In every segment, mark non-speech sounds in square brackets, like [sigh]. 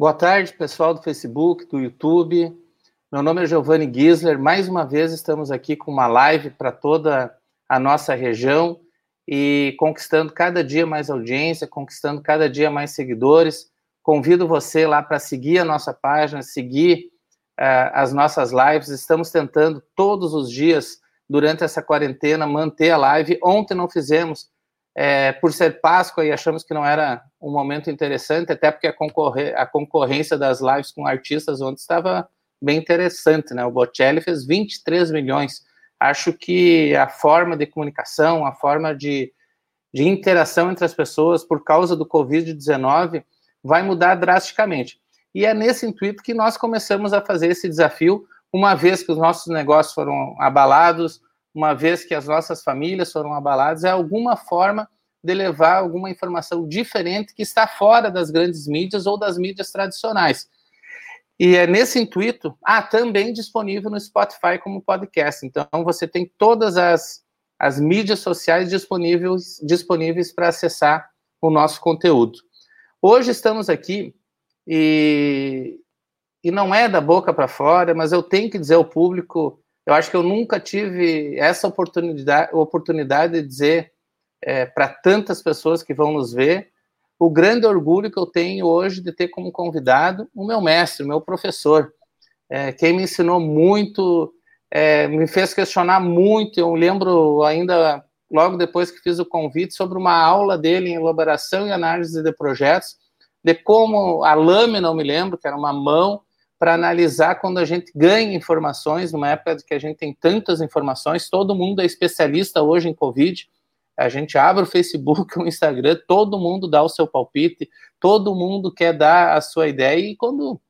Boa tarde, pessoal do Facebook, do YouTube. Meu nome é Giovanni Gisler. Mais uma vez estamos aqui com uma live para toda a nossa região e conquistando cada dia mais audiência, conquistando cada dia mais seguidores. Convido você lá para seguir a nossa página, seguir uh, as nossas lives. Estamos tentando todos os dias, durante essa quarentena, manter a live. Ontem não fizemos, é, por ser Páscoa e achamos que não era um momento interessante, até porque a, a concorrência das lives com artistas ontem estava bem interessante, né? O Bocelli fez 23 milhões. Acho que a forma de comunicação, a forma de, de interação entre as pessoas por causa do Covid-19 vai mudar drasticamente. E é nesse intuito que nós começamos a fazer esse desafio, uma vez que os nossos negócios foram abalados, uma vez que as nossas famílias foram abaladas, é alguma forma de levar alguma informação diferente que está fora das grandes mídias ou das mídias tradicionais. E é nesse intuito, ah, também disponível no Spotify como podcast. Então, você tem todas as, as mídias sociais disponíveis, disponíveis para acessar o nosso conteúdo. Hoje estamos aqui e, e não é da boca para fora, mas eu tenho que dizer ao público, eu acho que eu nunca tive essa oportunidade, oportunidade de dizer é, para tantas pessoas que vão nos ver o grande orgulho que eu tenho hoje de ter como convidado o meu mestre, o meu professor, é, quem me ensinou muito, é, me fez questionar muito. Eu lembro ainda, logo depois que fiz o convite, sobre uma aula dele em elaboração e análise de projetos, de como a lâmina, eu me lembro, que era uma mão, para analisar quando a gente ganha informações, numa época que a gente tem tantas informações, todo mundo é especialista hoje em Covid, a gente abre o Facebook, [laughs] o Instagram, todo mundo dá o seu palpite, todo mundo quer dar a sua ideia, e quando,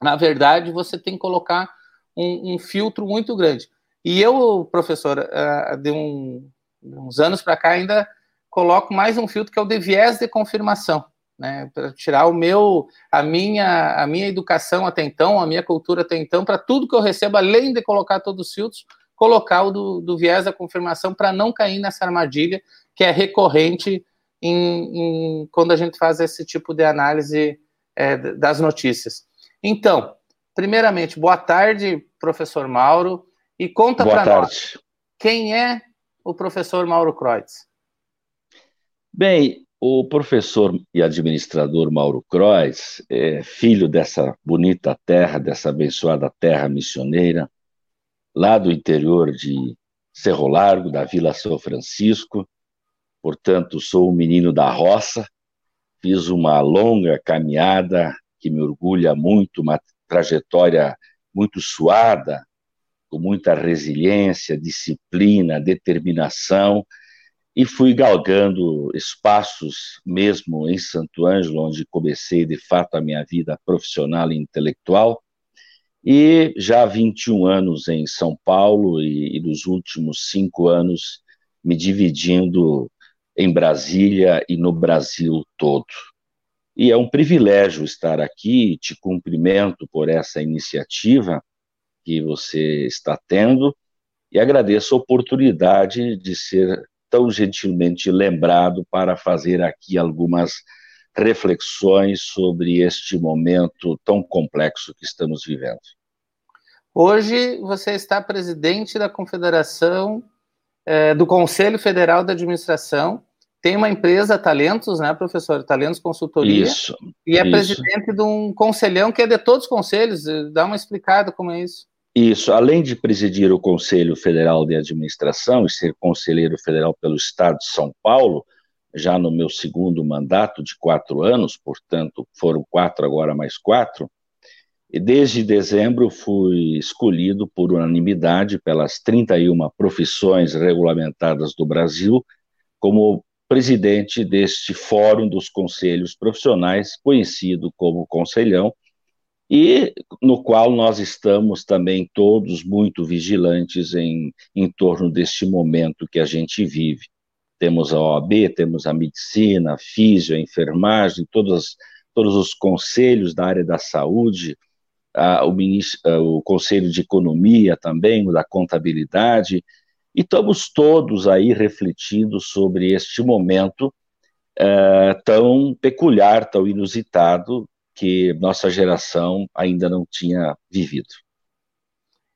na verdade, você tem que colocar um, um filtro muito grande. E eu, professor, uh, de, um, de uns anos para cá, ainda coloco mais um filtro que é o de viés de confirmação. Né, para tirar o meu, a minha, a minha educação até então, a minha cultura até então, para tudo que eu recebo, além de colocar todos os filtros, colocar o do, do viés da confirmação para não cair nessa armadilha que é recorrente em, em, quando a gente faz esse tipo de análise é, das notícias. Então, primeiramente, boa tarde, professor Mauro, e conta para nós quem é o professor Mauro Kreutz. Bem, o professor e administrador Mauro Kreutz é filho dessa bonita terra, dessa abençoada terra missioneira, lá do interior de Cerro Largo, da Vila São Francisco. Portanto, sou um menino da roça. Fiz uma longa caminhada que me orgulha muito, uma trajetória muito suada, com muita resiliência, disciplina, determinação, e fui galgando espaços mesmo em Santo Ângelo, onde comecei de fato a minha vida profissional e intelectual, e já há 21 anos em São Paulo e, e nos últimos cinco anos me dividindo em Brasília e no Brasil todo. E é um privilégio estar aqui, te cumprimento por essa iniciativa que você está tendo e agradeço a oportunidade de ser tão gentilmente lembrado para fazer aqui algumas reflexões sobre este momento tão complexo que estamos vivendo. Hoje você está presidente da Confederação é, do Conselho Federal da Administração, tem uma empresa Talentos, né, professor? Talentos Consultoria. Isso. E é isso. presidente de um conselhão que é de todos os conselhos. Dá uma explicada como é isso. Isso, além de presidir o Conselho Federal de Administração e ser conselheiro federal pelo Estado de São Paulo, já no meu segundo mandato de quatro anos, portanto, foram quatro agora mais quatro, e desde dezembro fui escolhido por unanimidade pelas 31 profissões regulamentadas do Brasil como presidente deste Fórum dos Conselhos Profissionais, conhecido como Conselhão, e no qual nós estamos também todos muito vigilantes em, em torno deste momento que a gente vive. Temos a OAB, temos a medicina, a físio, a enfermagem, todos, todos os conselhos da área da saúde, a, o, ministro, o Conselho de Economia também, o da Contabilidade, e estamos todos aí refletindo sobre este momento é, tão peculiar, tão inusitado, que nossa geração ainda não tinha vivido.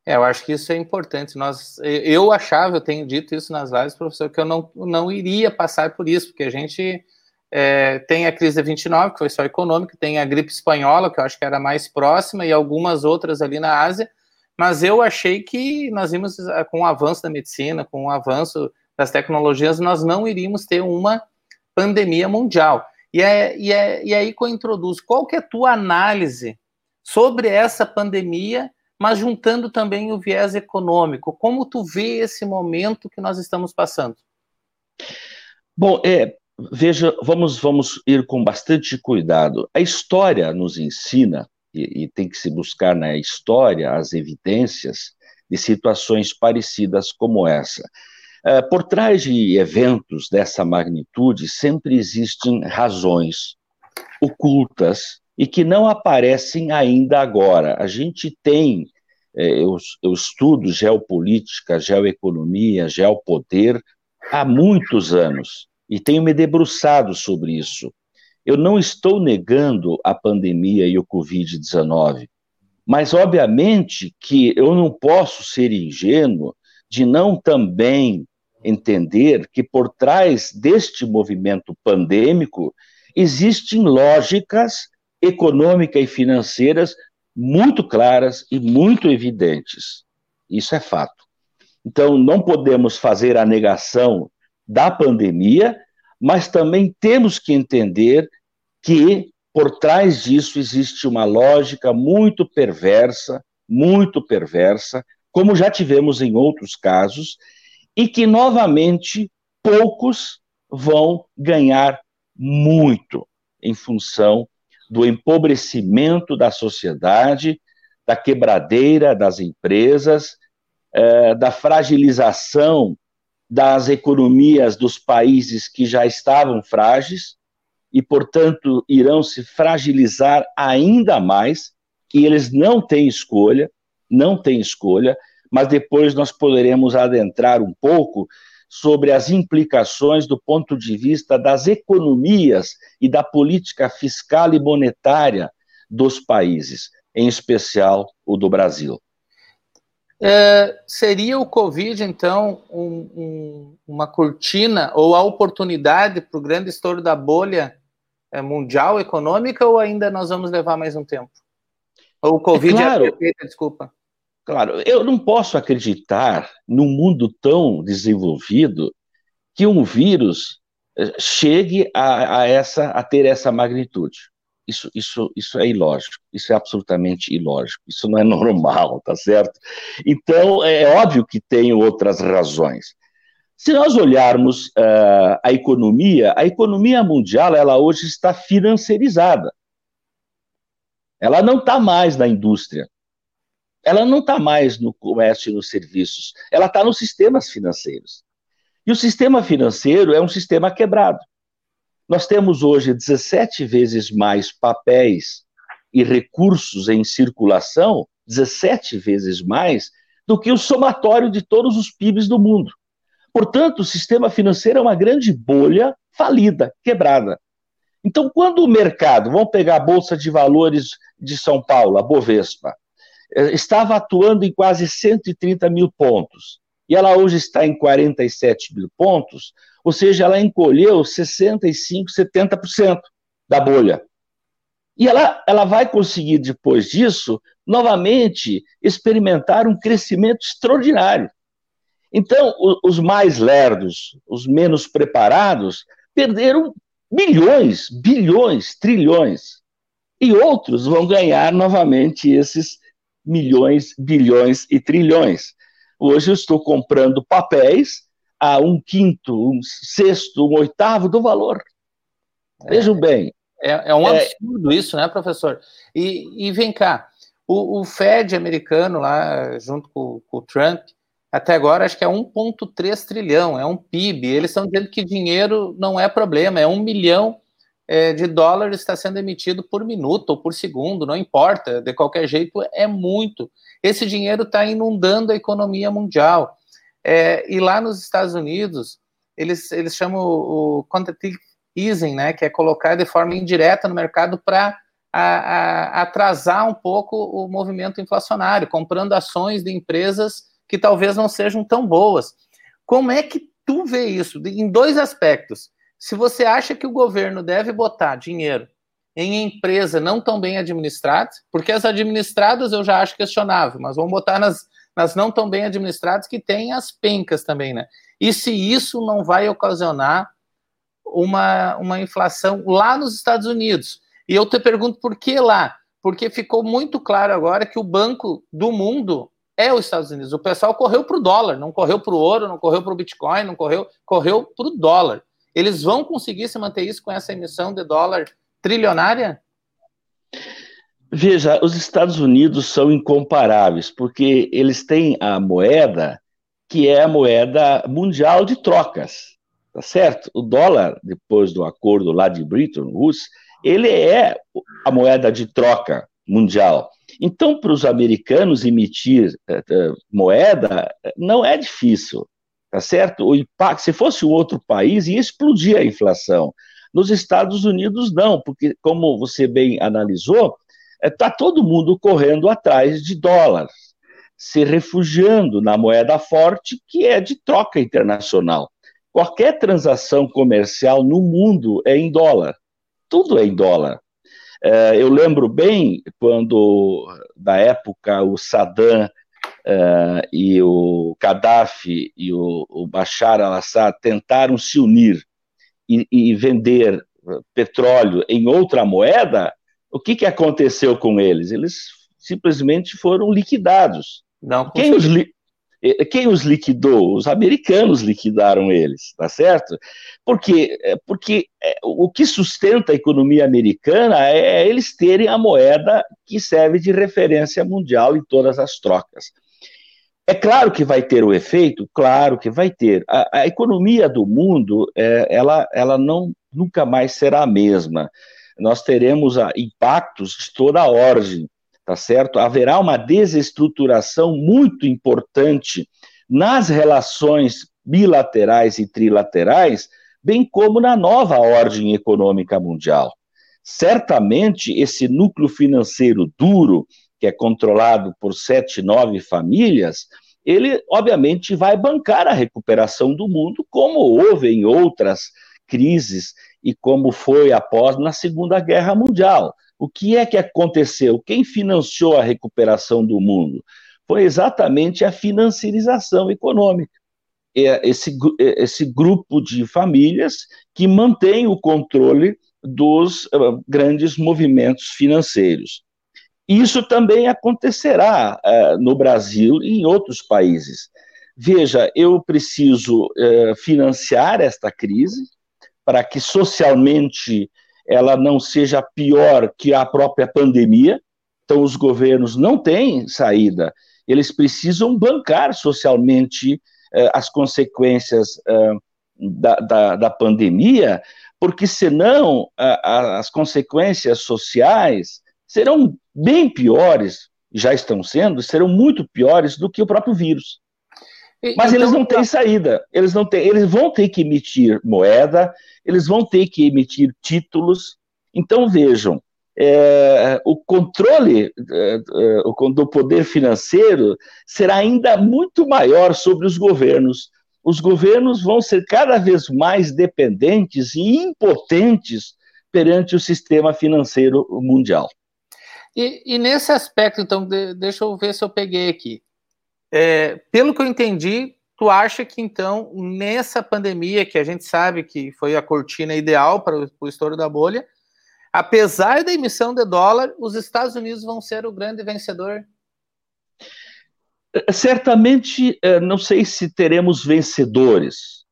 É, eu acho que isso é importante. Nós, eu achava, eu tenho dito isso nas lives, professor, que eu não, não iria passar por isso, porque a gente é, tem a crise de 29, que foi só econômica, tem a gripe espanhola, que eu acho que era mais próxima, e algumas outras ali na Ásia, mas eu achei que nós íamos, com o avanço da medicina, com o avanço das tecnologias, nós não iríamos ter uma pandemia mundial. E é, e é, e é aí que eu introduzo, qual que é a tua análise sobre essa pandemia mas juntando também o viés econômico. Como tu vê esse momento que nós estamos passando? Bom, é, veja, vamos, vamos ir com bastante cuidado. A história nos ensina, e, e tem que se buscar na história as evidências de situações parecidas como essa. É, por trás de eventos dessa magnitude, sempre existem razões ocultas e que não aparecem ainda agora. A gente tem, é, eu, eu estudo geopolítica, geoeconomia, geopoder há muitos anos e tenho me debruçado sobre isso. Eu não estou negando a pandemia e o Covid-19, mas obviamente que eu não posso ser ingênuo de não também entender que por trás deste movimento pandêmico existem lógicas econômicas e financeiras muito claras e muito evidentes. Isso é fato. Então, não podemos fazer a negação da pandemia, mas também temos que entender que por trás disso existe uma lógica muito perversa, muito perversa, como já tivemos em outros casos, e que novamente poucos vão ganhar muito em função do empobrecimento da sociedade, da quebradeira das empresas, é, da fragilização das economias dos países que já estavam frágeis e, portanto, irão se fragilizar ainda mais, e eles não têm escolha, não têm escolha, mas depois nós poderemos adentrar um pouco sobre as implicações do ponto de vista das economias e da política fiscal e monetária dos países, em especial o do Brasil. É, seria o Covid, então, um, um, uma cortina ou a oportunidade para o grande estouro da bolha é, mundial econômica ou ainda nós vamos levar mais um tempo? Ou o Covid é, claro. é perfeita, desculpa. Claro, eu não posso acreditar num mundo tão desenvolvido que um vírus eh, chegue a, a, essa, a ter essa magnitude. Isso, isso, isso é ilógico, isso é absolutamente ilógico, isso não é [laughs] normal, tá certo? Então, é óbvio que tem outras razões. Se nós olharmos uh, a economia, a economia mundial, ela hoje está financiarizada. Ela não está mais na indústria ela não está mais no comércio e nos serviços, ela está nos sistemas financeiros. E o sistema financeiro é um sistema quebrado. Nós temos hoje 17 vezes mais papéis e recursos em circulação, 17 vezes mais, do que o somatório de todos os PIBs do mundo. Portanto, o sistema financeiro é uma grande bolha falida, quebrada. Então, quando o mercado, vamos pegar a Bolsa de Valores de São Paulo, a Bovespa, estava atuando em quase 130 mil pontos, e ela hoje está em 47 mil pontos, ou seja, ela encolheu 65, 70% da bolha. E ela, ela vai conseguir, depois disso, novamente experimentar um crescimento extraordinário. Então, os mais lerdos, os menos preparados, perderam milhões, bilhões, trilhões. E outros vão ganhar novamente esses milhões, bilhões e trilhões. Hoje eu estou comprando papéis a um quinto, um sexto, um oitavo do valor. Vejam é, bem. É, é um é absurdo é, isso, né, professor? E, e vem cá, o, o, Fed americano lá, junto com, com o Trump, até agora acho que é 1,3 trilhão, é um PIB. Eles estão dizendo que dinheiro não é problema, é um milhão é, de dólares está sendo emitido por minuto ou por segundo, não importa, de qualquer jeito é muito. Esse dinheiro está inundando a economia mundial. É, e lá nos Estados Unidos, eles, eles chamam o quantitative easing, né, que é colocar de forma indireta no mercado para atrasar um pouco o movimento inflacionário, comprando ações de empresas que talvez não sejam tão boas. Como é que tu vê isso? Em dois aspectos. Se você acha que o governo deve botar dinheiro em empresa não tão bem administradas, porque as administradas eu já acho questionável, mas vamos botar nas, nas não tão bem administradas que tem as pencas também, né? E se isso não vai ocasionar uma, uma inflação lá nos Estados Unidos? E eu te pergunto por que lá? Porque ficou muito claro agora que o banco do mundo é os Estados Unidos. O pessoal correu para o dólar, não correu para o ouro, não correu para o Bitcoin, não correu, correu para o dólar. Eles vão conseguir se manter isso com essa emissão de dólar trilionária? Veja, os Estados Unidos são incomparáveis, porque eles têm a moeda que é a moeda mundial de trocas, tá certo? O dólar, depois do acordo lá de Bretton Woods, ele é a moeda de troca mundial. Então, para os americanos emitir uh, moeda não é difícil, tá certo? O impacto, se fosse outro país, ia explodir a inflação. Nos Estados Unidos, não, porque, como você bem analisou, está é, todo mundo correndo atrás de dólares, se refugiando na moeda forte, que é de troca internacional. Qualquer transação comercial no mundo é em dólar. Tudo é em dólar. É, eu lembro bem quando, na época, o Saddam uh, e o Gaddafi e o, o Bashar al-Assad tentaram se unir e, e, vender petróleo em outra moeda, o que, que aconteceu com eles? Eles simplesmente foram liquidados. Não, quem os, li quem os liquidou? Os americanos liquidaram eles, tá certo? Porque, é, porque é, o que sustenta a economia americana é eles terem a moeda que serve de referência mundial em todas as trocas. É claro que vai ter o efeito, claro que vai ter. A, a economia do mundo, é, ela, ela não nunca mais será a mesma. Nós teremos a, impactos de toda a ordem tá certo? Haverá uma desestruturação muito importante nas relações bilaterais e trilaterais, bem como na nova ordem econômica mundial. Certamente, esse núcleo financeiro duro, que é controlado por sete, nove famílias, ele, obviamente, vai bancar a recuperação do mundo, como houve em outras crises e como foi após na Segunda Guerra Mundial. O que é que aconteceu? Quem financiou a recuperação do mundo? Foi exatamente a financiarização econômica. É esse, é esse grupo de famílias que mantém o controle dos uh, grandes movimentos financeiros. Isso também acontecerá uh, no Brasil e em outros países. Veja, eu preciso uh, financiar esta crise para que socialmente ela não seja pior que a própria pandemia. Então, os governos não têm saída, eles precisam bancar socialmente eh, as consequências eh, da, da, da, pandemia, porque senão a, as consequências sociais serão bem piores, já estão sendo, serão muito piores do que o próprio vírus. Mas então, eles não têm saída, eles não têm, eles vão ter que emitir moeda, eles vão ter que emitir títulos. Então vejam, é, o controle é, é do poder financeiro será ainda muito maior sobre os governos. Os governos vão ser cada vez mais dependentes e impotentes perante o sistema financeiro mundial. E, e nesse aspecto, então, de, deixa eu ver se eu peguei aqui. É, pelo que eu entendi, tu acha que então, nessa pandemia, que a gente sabe que foi a cortina ideal para o estouro da bolha, apesar da emissão de dólar, os Estados Unidos vão ser o grande vencedor? Certamente, é, não sei se teremos vencedores,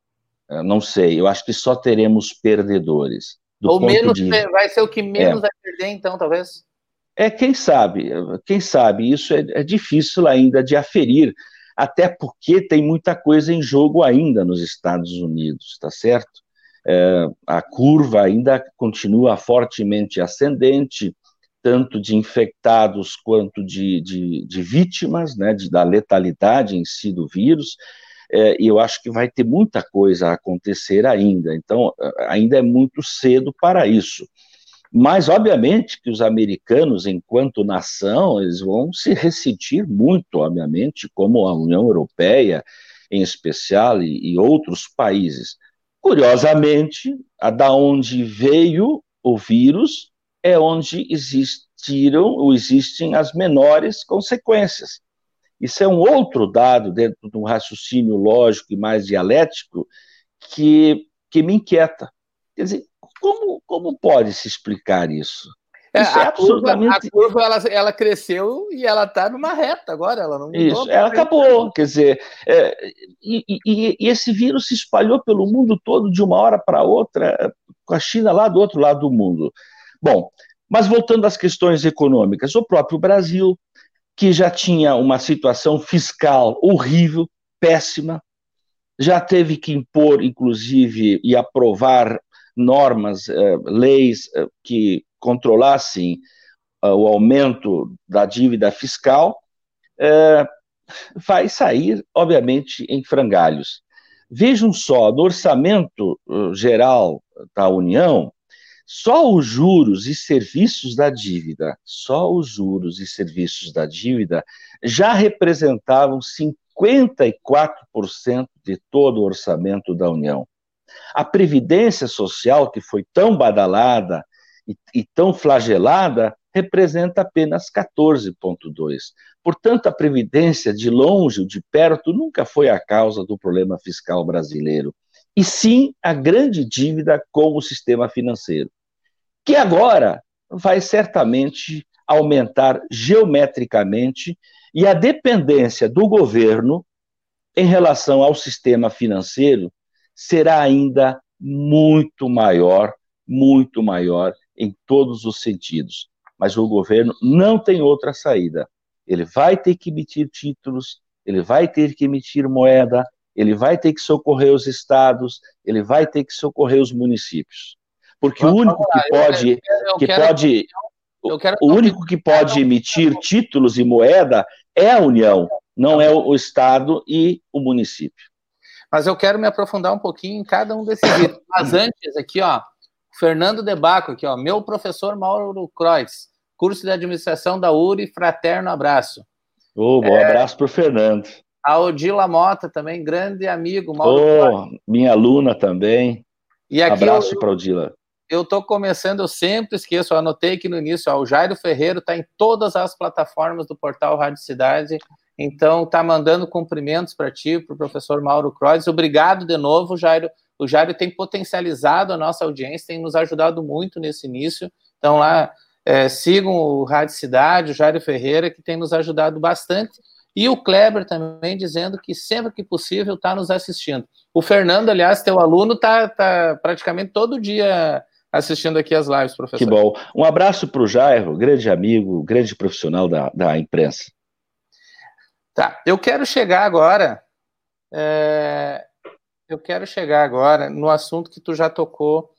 é, não sei, eu acho que só teremos perdedores. Ou menos, de... vai ser o que menos é. vai perder, então, talvez? É, quem sabe, quem sabe, isso é, é difícil ainda de aferir, até porque tem muita coisa em jogo ainda nos Estados Unidos, tá certo? É, a curva ainda continua fortemente ascendente, tanto de infectados quanto de, de, de vítimas, né, de, da letalidade em si do vírus, é, e eu acho que vai ter muita coisa a acontecer ainda, então ainda é muito cedo para isso. Mas, obviamente, que os americanos, enquanto nação, eles vão se ressentir muito, obviamente, como a União Europeia, em especial, e, e outros países. Curiosamente, a da onde veio o vírus é onde existiram ou existem as menores consequências. Isso é um outro dado dentro de um raciocínio lógico e mais dialético que, que me inquieta. Quer dizer, como, como pode se explicar isso? É, isso é absolutamente. a curva ela, ela cresceu e ela está numa reta agora, ela não Isso, ela acabou. Quer dizer, é, e, e, e, esse vírus se espalhou pelo mundo todo de uma hora para outra, com a China lá do outro lado do mundo. Bom, mas voltando às questões econômicas, o próprio Brasil, que já tinha uma situação fiscal horrível, péssima, já teve que impor, inclusive, e aprovar normas, eh, leis eh, que controlassem uh, o aumento da dívida fiscal, vai sair, obviamente, em frangalhos. Vejam só, no orçamento geral da União, só os juros e serviços da dívida, só os juros e serviços da dívida já representavam 54% de todo o orçamento da União. A previdência social, que foi tão badalada, e, e tão flagelada representa apenas 14,2. Portanto, a Previdência, de longe ou de perto, nunca foi a causa do problema fiscal brasileiro, e sim a grande dívida com o sistema financeiro, que agora vai certamente aumentar geometricamente e a dependência do governo em relação ao sistema financeiro será ainda muito maior, muito maior em todos os sentidos. Mas o governo não tem outra saída. Ele vai ter que emitir títulos, ele vai ter que emitir moeda, ele vai ter que socorrer os estados, ele vai ter que socorrer os municípios. Porque o único que pode, que pode, o único que pode emitir títulos e moeda é a União, não é o Estado e o município. Mas eu quero me aprofundar um pouquinho em cada um desses itens. Mas antes, aqui, ó, Fernando Debaco, aqui, ó, meu professor Mauro Kreutz, curso de administração da URI, fraterno abraço. Oh, bom é, abraço para o Fernando. A Odila Mota também, grande amigo. Mauro oh, minha aluna também. E aqui abraço para Odila. Eu estou começando, eu sempre esqueço, eu anotei aqui no início, ó, o Jairo Ferreiro está em todas as plataformas do portal Rádio Cidade, então está mandando cumprimentos para ti, para o professor Mauro Kreutz. Obrigado de novo, Jairo, o Jairo tem potencializado a nossa audiência, tem nos ajudado muito nesse início. Então, lá, é, sigam o Rádio Cidade, o Jairo Ferreira, que tem nos ajudado bastante. E o Kleber também dizendo que sempre que possível está nos assistindo. O Fernando, aliás, teu aluno, está tá praticamente todo dia assistindo aqui as lives, professor. Que bom. Um abraço para o Jairo, grande amigo, grande profissional da, da imprensa. Tá, eu quero chegar agora é, eu quero chegar agora no assunto que tu já tocou,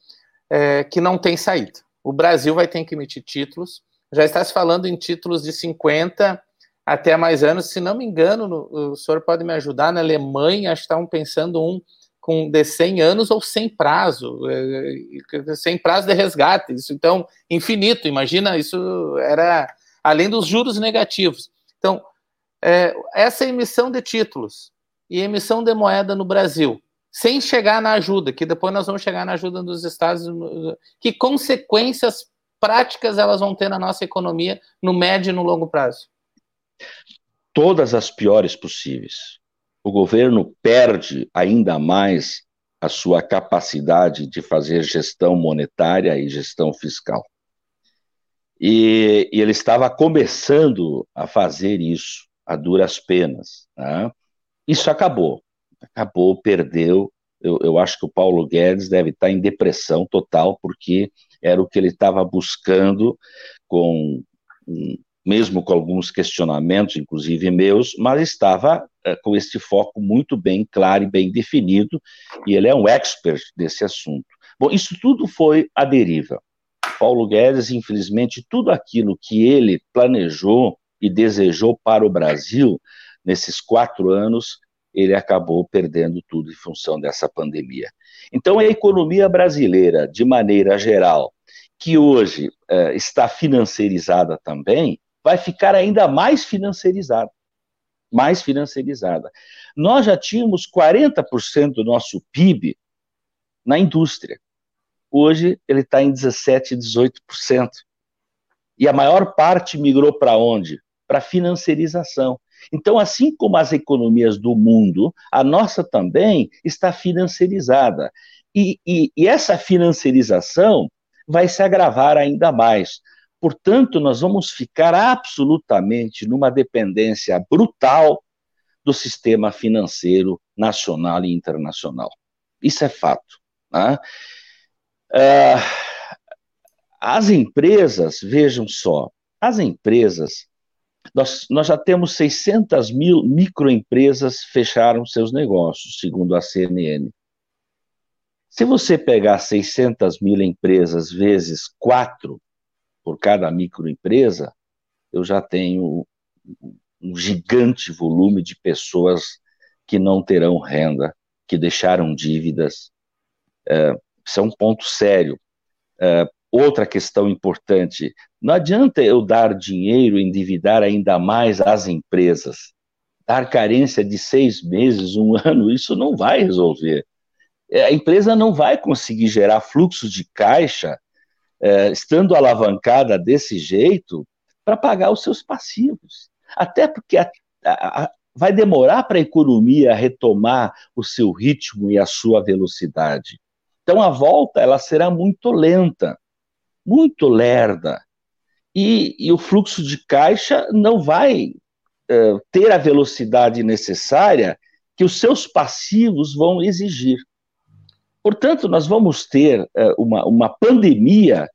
é, que não tem saída. O Brasil vai ter que emitir títulos. Já está se falando em títulos de 50 até mais anos. Se não me engano, no, o senhor pode me ajudar. Na Alemanha, estavam pensando um com de 100 anos ou sem prazo, é, sem prazo de resgate. Isso, então, infinito. Imagina, isso era além dos juros negativos. Então, é, essa emissão de títulos e emissão de moeda no Brasil sem chegar na ajuda, que depois nós vamos chegar na ajuda dos estados, que consequências práticas elas vão ter na nossa economia no médio e no longo prazo? Todas as piores possíveis. O governo perde ainda mais a sua capacidade de fazer gestão monetária e gestão fiscal. E, e ele estava começando a fazer isso a duras penas. Né? Isso acabou acabou, perdeu. Eu, eu acho que o Paulo Guedes deve estar em depressão total, porque era o que ele estava buscando, com mesmo com alguns questionamentos, inclusive meus, mas estava é, com este foco muito bem claro e bem definido, e ele é um expert desse assunto. Bom, isso tudo foi a deriva. Paulo Guedes, infelizmente, tudo aquilo que ele planejou e desejou para o Brasil nesses quatro anos ele acabou perdendo tudo em função dessa pandemia. Então, a economia brasileira, de maneira geral, que hoje uh, está financeirizada também, vai ficar ainda mais financeirizada. Mais financeirizada. Nós já tínhamos 40% do nosso PIB na indústria. Hoje ele está em 17%, 18%. E a maior parte migrou para onde? Para financiarização. Então, assim como as economias do mundo, a nossa também está financiarizada. E, e, e essa financiarização vai se agravar ainda mais. Portanto, nós vamos ficar absolutamente numa dependência brutal do sistema financeiro nacional e internacional. Isso é fato. Né? Uh, as empresas, vejam só, as empresas, nós, nós já temos 600 mil microempresas fecharam seus negócios, segundo a CNN. Se você pegar 600 mil empresas vezes quatro por cada microempresa, eu já tenho um gigante volume de pessoas que não terão renda, que deixaram dívidas. É, isso é um ponto sério. É, outra questão importante: não adianta eu dar dinheiro, endividar ainda mais as empresas. Dar carência de seis meses, um [laughs] ano, isso não vai resolver. É, a empresa não vai conseguir gerar fluxo de caixa, é, estando alavancada desse jeito, para pagar os seus passivos. Até porque a, a, a, vai demorar para a economia retomar o seu ritmo e a sua velocidade. Então a volta ela será muito lenta, muito lerda. E, e o fluxo de caixa não vai uh, ter a velocidade necessária que os seus passivos vão exigir. Portanto, nós vamos ter uh, uma, uma pandemia,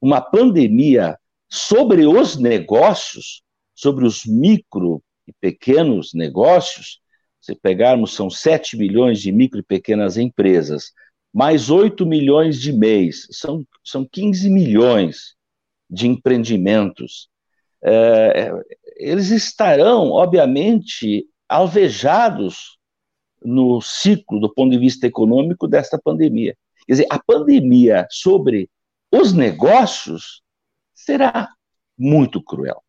uma pandemia sobre os negócios, sobre os micro e pequenos negócios. Se pegarmos, são 7 milhões de micro e pequenas empresas, mais 8 milhões de mês, são, são 15 milhões de empreendimentos. É, eles estarão, obviamente, alvejados no ciclo do ponto de vista econômico desta pandemia. Quer dizer, a pandemia sobre os negócios será muito cruel,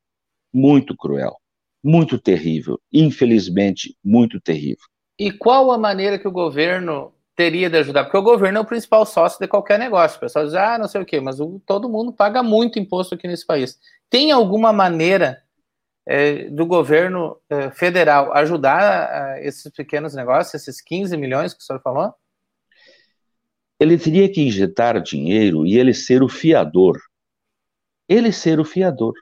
muito cruel, muito terrível, infelizmente, muito terrível. E qual a maneira que o governo teria de ajudar? Porque o governo é o principal sócio de qualquer negócio. O pessoal diz, ah, não sei o quê, mas o, todo mundo paga muito imposto aqui nesse país. Tem alguma maneira é, do governo é, federal ajudar é, esses pequenos negócios, esses 15 milhões que o senhor falou? Ele teria que injetar dinheiro e ele ser o fiador. Ele ser o fiador.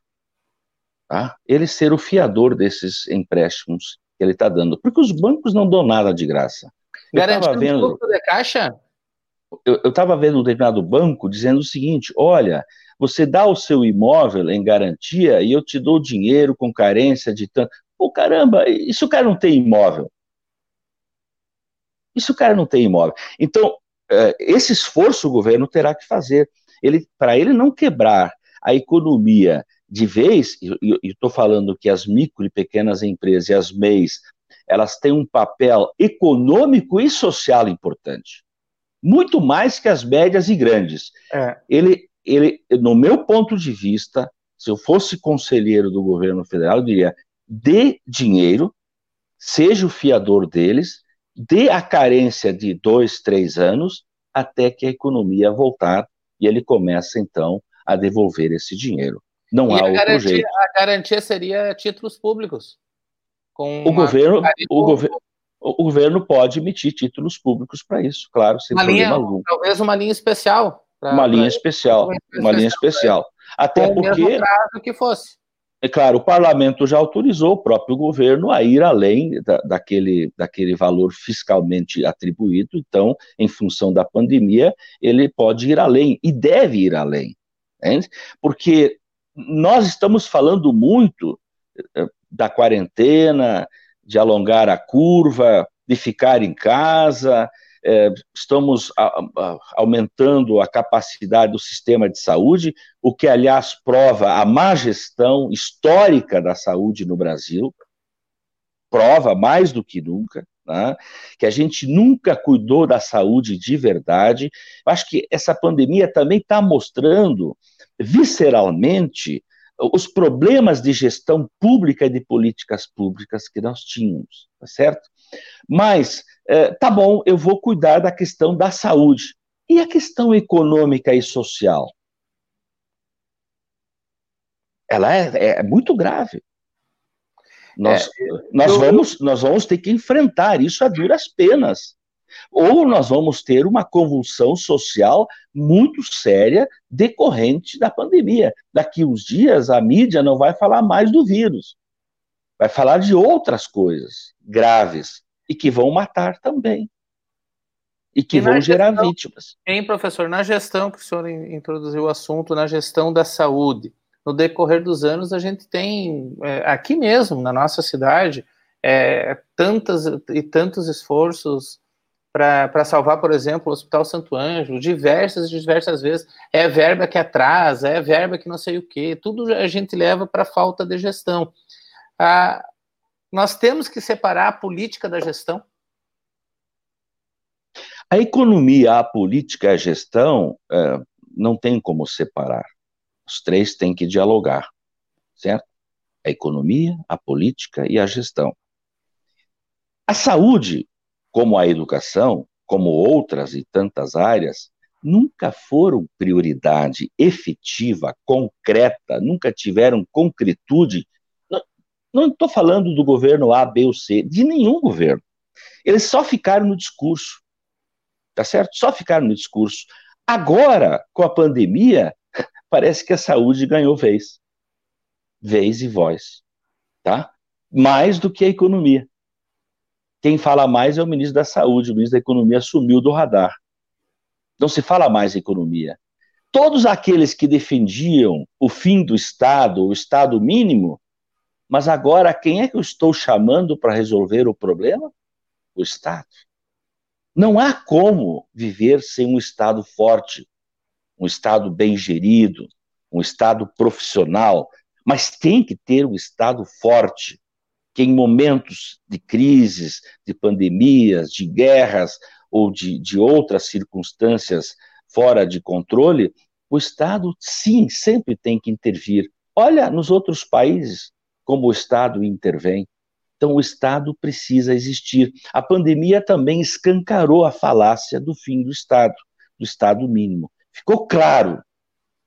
Tá? Ele ser o fiador desses empréstimos que ele está dando. Porque os bancos não dão nada de graça. Garantindo vendo, um fluxo de caixa? Eu estava vendo um determinado banco dizendo o seguinte: olha, você dá o seu imóvel em garantia e eu te dou dinheiro com carência de tanto. Pô, caramba, e se o cara não tem imóvel? E se o cara não tem imóvel? Então, é, esse esforço o governo terá que fazer. Ele, Para ele não quebrar a economia de vez, e estou falando que as micro e pequenas empresas e as MEIs, elas têm um papel econômico e social importante. Muito mais que as médias e grandes. É. Ele, ele, no meu ponto de vista, se eu fosse conselheiro do governo federal, eu diria: dê dinheiro, seja o fiador deles, dê a carência de dois, três anos, até que a economia voltar e ele começa então a devolver esse dinheiro. Não e há outro garantia, jeito. A garantia seria títulos públicos. O governo, o, governo, o governo pode emitir títulos públicos para isso, claro, sem uma problema linha, algum. Talvez uma linha especial Pra, uma linha especial, uma linha especial. Até porque que fosse. É claro, o parlamento já autorizou o próprio governo a ir além da, daquele, daquele valor fiscalmente atribuído, então, em função da pandemia, ele pode ir além e deve ir além. Entende? Porque nós estamos falando muito eh, da quarentena, de alongar a curva, de ficar em casa, é, estamos a, a, aumentando a capacidade do sistema de saúde, o que, aliás, prova a má gestão histórica da saúde no Brasil, prova mais do que nunca, né? que a gente nunca cuidou da saúde de verdade. Acho que essa pandemia também está mostrando visceralmente os problemas de gestão pública e de políticas públicas que nós tínhamos, tá certo? Mas, é, tá bom, eu vou cuidar da questão da saúde. E a questão econômica e social? Ela é, é muito grave. Nós, é, nós, eu... vamos, nós vamos ter que enfrentar isso a duras penas. Ou nós vamos ter uma convulsão social muito séria decorrente da pandemia. Daqui uns dias, a mídia não vai falar mais do vírus, vai falar de outras coisas graves e que vão matar também. E que e vão gerar gestão, vítimas. Hein, professor, na gestão que o senhor introduziu o assunto, na gestão da saúde, no decorrer dos anos, a gente tem, é, aqui mesmo, na nossa cidade, é, tantas e tantos esforços para salvar, por exemplo, o Hospital Santo Ângelo, diversas e diversas vezes. É verba que atrasa, é verba que não sei o quê, tudo a gente leva para falta de gestão. Ah, nós temos que separar a política da gestão. A economia, a política a gestão é, não tem como separar. Os três têm que dialogar, certo? A economia, a política e a gestão. A saúde, como a educação, como outras e tantas áreas, nunca foram prioridade efetiva, concreta, nunca tiveram concretude. Não estou falando do governo A, B ou C, de nenhum governo. Eles só ficaram no discurso, tá certo? Só ficaram no discurso. Agora, com a pandemia, [laughs] parece que a saúde ganhou vez. Vez e voz, tá? Mais do que a economia. Quem fala mais é o ministro da Saúde, o ministro da Economia sumiu do radar. Não se fala mais em economia. Todos aqueles que defendiam o fim do Estado, o Estado mínimo, mas agora quem é que eu estou chamando para resolver o problema? O Estado. Não há como viver sem um Estado forte, um Estado bem gerido, um Estado profissional, mas tem que ter um Estado forte, que em momentos de crises, de pandemias, de guerras ou de, de outras circunstâncias fora de controle, o Estado, sim, sempre tem que intervir. Olha nos outros países como o Estado intervém. Então, o Estado precisa existir. A pandemia também escancarou a falácia do fim do Estado, do Estado mínimo. Ficou claro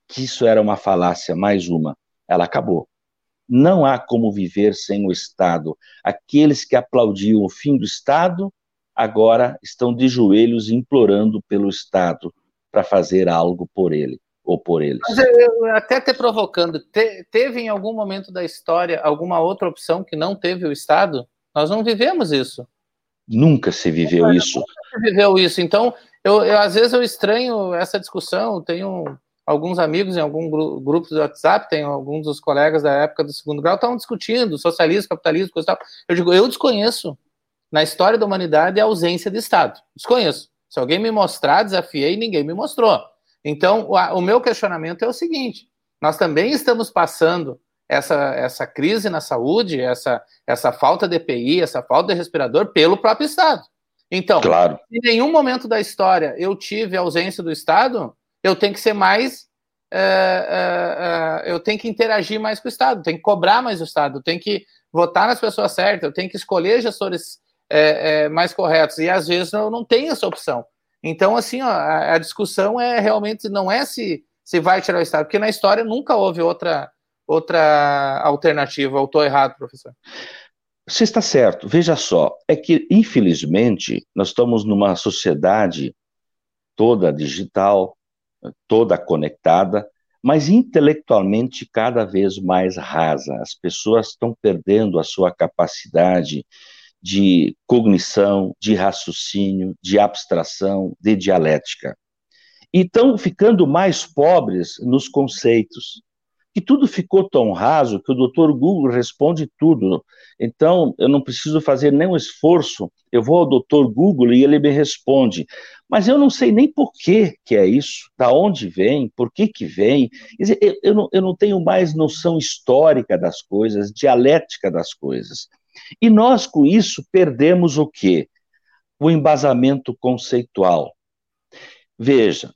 que isso era uma falácia, mais uma. Ela acabou. Não há como viver sem o Estado. Aqueles que aplaudiam o fim do Estado agora estão de joelhos implorando pelo Estado para fazer algo por ele ou por eles. Mas eu, até te provocando, te, teve em algum momento da história alguma outra opção que não teve o Estado? Nós não vivemos isso. Nunca se viveu isso. Nunca se viveu isso. Então, eu, eu, às vezes eu estranho essa discussão. Tenho alguns amigos em algum gru grupos do WhatsApp, tem alguns dos colegas da época do segundo grau estavam discutindo socialismo, capitalismo, coisa e tal. Eu digo, eu desconheço na história da humanidade a ausência de Estado. Desconheço. Se alguém me mostrar, desafiei, ninguém me mostrou. Então, o, o meu questionamento é o seguinte: nós também estamos passando essa, essa crise na saúde, essa, essa falta de EPI, essa falta de respirador pelo próprio Estado. Então, claro. em nenhum momento da história eu tive ausência do Estado, eu tenho que ser mais. Uh, uh, uh, eu tenho que interagir mais com o Estado, tenho que cobrar mais o Estado, tenho que votar nas pessoas certas, eu tenho que escolher gestores mais corretos, e às vezes eu não tenho essa opção. Então, assim, ó, a, a, discussão é realmente não é se, se vai tirar o Estado, porque na história nunca houve outra, outra alternativa. Eu estou errado, professor? Você está certo. Veja só, é que, infelizmente, nós estamos numa sociedade toda digital, toda conectada, mas intelectualmente cada vez mais rasa. As pessoas estão perdendo a sua capacidade de cognição, de raciocínio, de abstração, de dialética. E estão ficando mais pobres nos conceitos que tudo ficou tão raso que o doutor Google responde tudo. Então, eu não preciso fazer nenhum esforço, eu vou ao doutor Google e ele me responde. Mas eu não sei nem por que, que é isso, da onde vem, por que, que vem. Dizer, eu, eu, não, eu não tenho mais noção histórica das coisas, dialética das coisas. E nós, com isso, perdemos o quê? o embasamento conceitual. Veja,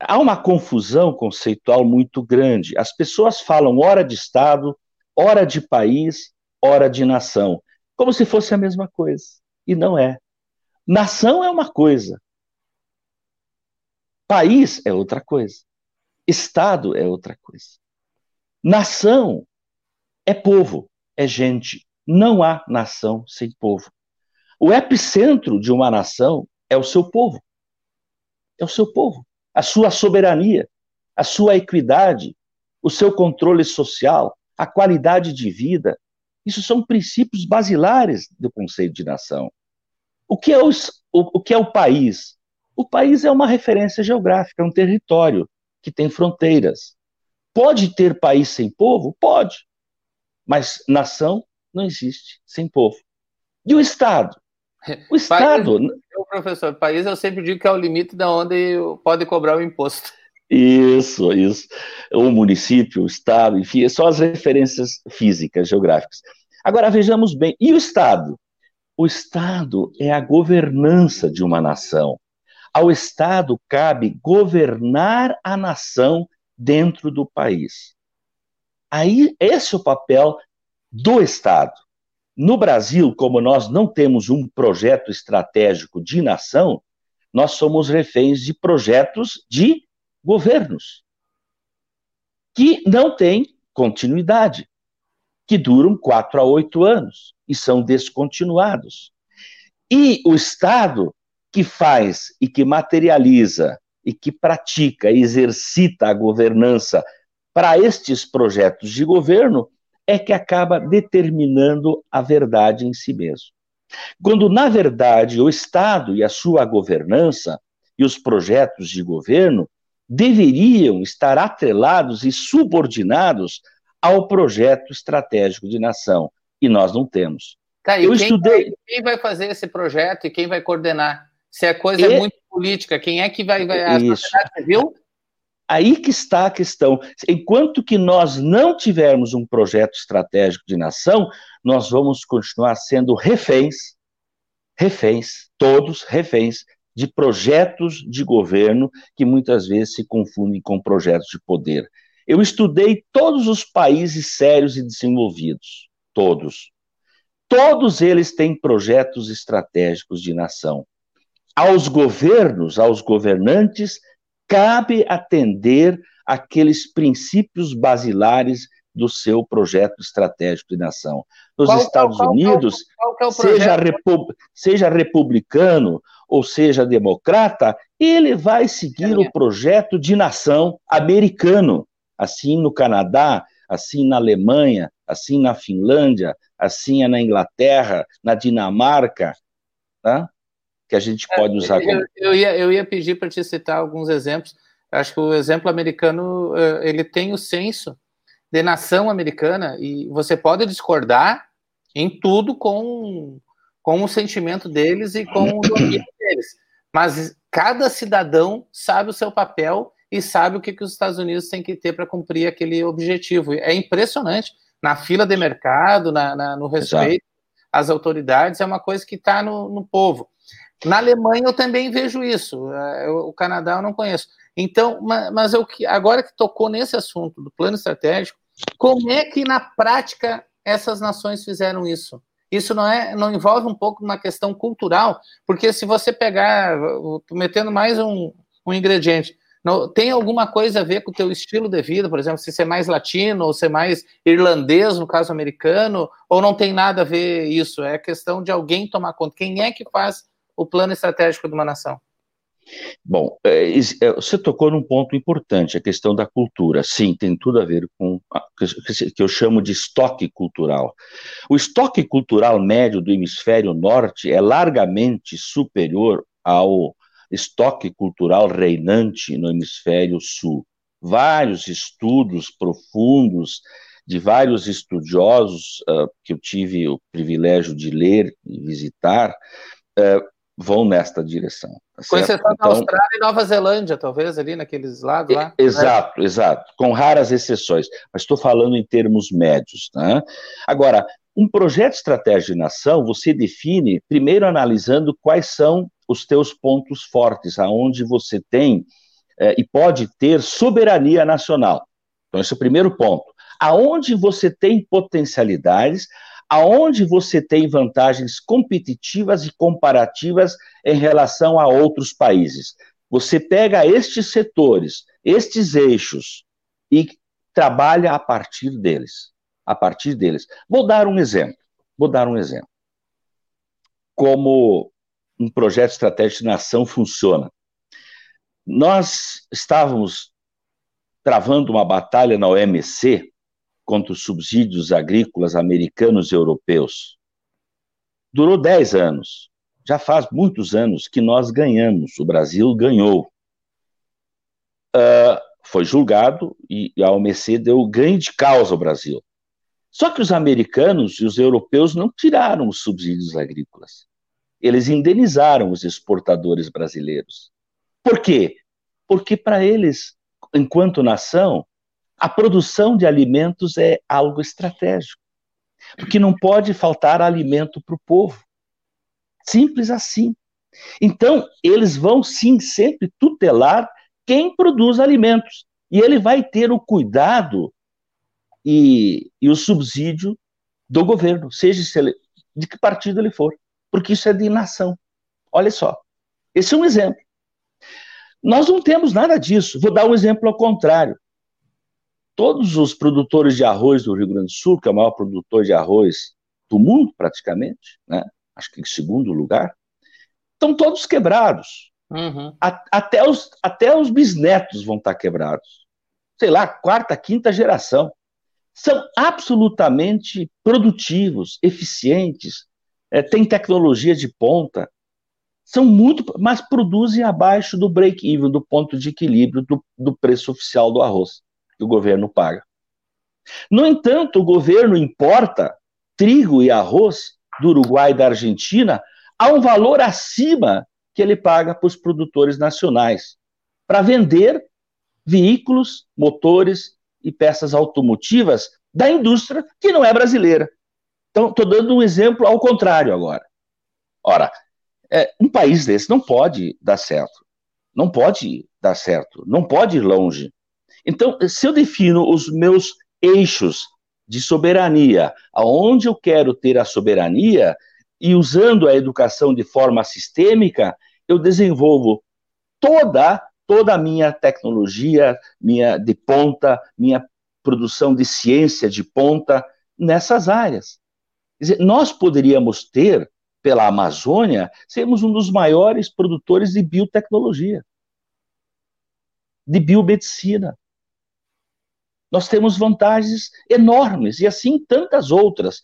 há uma confusão conceitual muito grande. As pessoas falam hora de Estado, hora de país, hora de nação, como se fosse a mesma coisa. E não é. Nação é uma coisa, país é outra coisa, Estado é outra coisa. Nação é povo, é gente. Não há nação sem povo. O epicentro de uma nação é o seu povo. É o seu povo a sua soberania, a sua equidade, o seu controle social, a qualidade de vida. Isso são princípios basilares do conceito de nação. O que é o, o, o que é o país? O país é uma referência geográfica, é um território que tem fronteiras. Pode ter país sem povo? Pode. Mas nação não existe sem povo. E o Estado? O Estado. País, professor, país eu sempre digo que é o limite da onde pode cobrar o imposto. Isso, isso. O município, o estado, enfim, são as referências físicas, geográficas. Agora vejamos bem, e o Estado? O Estado é a governança de uma nação. Ao Estado cabe governar a nação dentro do país. Aí, esse é o papel do Estado. No Brasil, como nós não temos um projeto estratégico de nação, nós somos reféns de projetos de governos que não têm continuidade, que duram quatro a oito anos e são descontinuados. E o Estado que faz e que materializa e que pratica e exercita a governança para estes projetos de governo é que acaba determinando a verdade em si mesmo. Quando, na verdade, o Estado e a sua governança e os projetos de governo deveriam estar atrelados e subordinados ao projeto estratégico de nação. E nós não temos. Tá, Eu quem estudei. Vai, quem vai fazer esse projeto e quem vai coordenar? Se a coisa é e... é muito política, quem é que vai. vai a Isso. sociedade civil Aí que está a questão. Enquanto que nós não tivermos um projeto estratégico de nação, nós vamos continuar sendo reféns, reféns, todos reféns, de projetos de governo que muitas vezes se confundem com projetos de poder. Eu estudei todos os países sérios e desenvolvidos, todos. Todos eles têm projetos estratégicos de nação. Aos governos, aos governantes, cabe atender aqueles princípios basilares do seu projeto estratégico de nação. Nos qual, Estados qual, Unidos, qual, é seja, repu seja republicano ou seja democrata, ele vai seguir o projeto de nação americano. Assim no Canadá, assim na Alemanha, assim na Finlândia, assim na Inglaterra, na Dinamarca. Tá? Que a gente pode usar. Eu, eu, ia, eu ia pedir para te citar alguns exemplos. Acho que o exemplo americano eh, ele tem o senso de nação americana e você pode discordar em tudo com, com o sentimento deles e com o domínio [coughs] deles. Mas cada cidadão sabe o seu papel e sabe o que, que os Estados Unidos têm que ter para cumprir aquele objetivo. É impressionante. Na fila de mercado, na, na no respeito Exato. às autoridades, é uma coisa que está no, no povo. Na Alemanha eu também vejo isso. É, o Canadá eu não conheço. Então, mas eu agora que tocou nesse assunto do plano estratégico, como é que na prática essas nações fizeram isso? Isso não é, não envolve um pouco uma questão cultural, porque se você pegar, metendo mais um, um ingrediente, não, tem alguma coisa a ver com o teu estilo de vida, por exemplo, se ser mais latino ou ser mais irlandês, no caso americano, ou não tem nada a ver isso? É questão de alguém tomar conta. Quem é que faz o plano estratégico de uma nação? Bom, é, é, você tocou num ponto importante, a questão da cultura. Sim, tem tudo a ver com o que eu chamo de estoque cultural. O estoque cultural médio do hemisfério norte é largamente superior ao estoque cultural reinante no hemisfério sul. Vários estudos profundos de vários estudiosos uh, que eu tive o privilégio de ler e visitar uh, vão nesta direção. Tá Com exceção então, da Austrália e Nova Zelândia, talvez, ali naqueles lados lá. Exato, exato, com raras exceções, mas estou falando em termos médios. Tá? Agora, um projeto de estratégia de nação, você define primeiro analisando quais são os teus pontos fortes, aonde você tem é, e pode ter soberania nacional. Então, esse é o primeiro ponto. Aonde você tem potencialidades, aonde você tem vantagens competitivas e comparativas em relação a outros países. Você pega estes setores, estes eixos e trabalha a partir deles. A partir deles. Vou dar um exemplo. Vou dar um exemplo. Como um projeto estratégico de nação funciona. Nós estávamos travando uma batalha na OMC contra os subsídios agrícolas americanos e europeus. Durou 10 anos. Já faz muitos anos que nós ganhamos, o Brasil ganhou. Uh, foi julgado e a OMC deu ganho de causa ao Brasil. Só que os americanos e os europeus não tiraram os subsídios agrícolas. Eles indenizaram os exportadores brasileiros. Por quê? Porque para eles, enquanto nação, a produção de alimentos é algo estratégico, porque não pode faltar alimento para o povo. Simples assim. Então, eles vão sim sempre tutelar quem produz alimentos. E ele vai ter o cuidado e, e o subsídio do governo, seja ele, de que partido ele for, porque isso é de nação. Olha só, esse é um exemplo. Nós não temos nada disso. Vou dar um exemplo ao contrário todos os produtores de arroz do Rio Grande do Sul, que é o maior produtor de arroz do mundo, praticamente, né? acho que em segundo lugar, estão todos quebrados. Uhum. A, até, os, até os bisnetos vão estar quebrados. Sei lá, quarta, quinta geração. São absolutamente produtivos, eficientes, é, têm tecnologia de ponta, são muito, mas produzem abaixo do break-even, do ponto de equilíbrio do, do preço oficial do arroz que o governo paga. No entanto, o governo importa trigo e arroz do Uruguai e da Argentina a um valor acima que ele paga para os produtores nacionais, para vender veículos, motores e peças automotivas da indústria que não é brasileira. Então, estou dando um exemplo ao contrário agora. Ora, é, um país desse não pode dar certo. Não pode dar certo. Não pode ir longe. Então, se eu defino os meus eixos de soberania, aonde eu quero ter a soberania, e usando a educação de forma sistêmica, eu desenvolvo toda toda a minha tecnologia, minha de ponta, minha produção de ciência de ponta nessas áreas. Dizer, nós poderíamos ter, pela Amazônia, sermos um dos maiores produtores de biotecnologia, de biomedicina nós temos vantagens enormes, e assim tantas outras.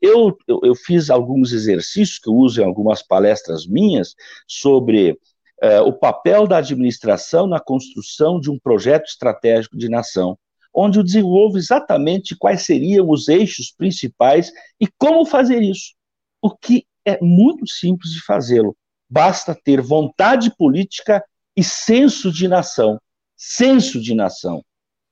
Eu, eu, eu, fiz alguns exercícios que eu uso em algumas palestras minhas sobre eh, o papel da administração na construção de um projeto estratégico de nação, onde eu desenvolvo exatamente quais seriam os eixos principais e como fazer isso. O que é muito simples de fazê-lo. Basta ter vontade política e senso de nação. Senso de nação.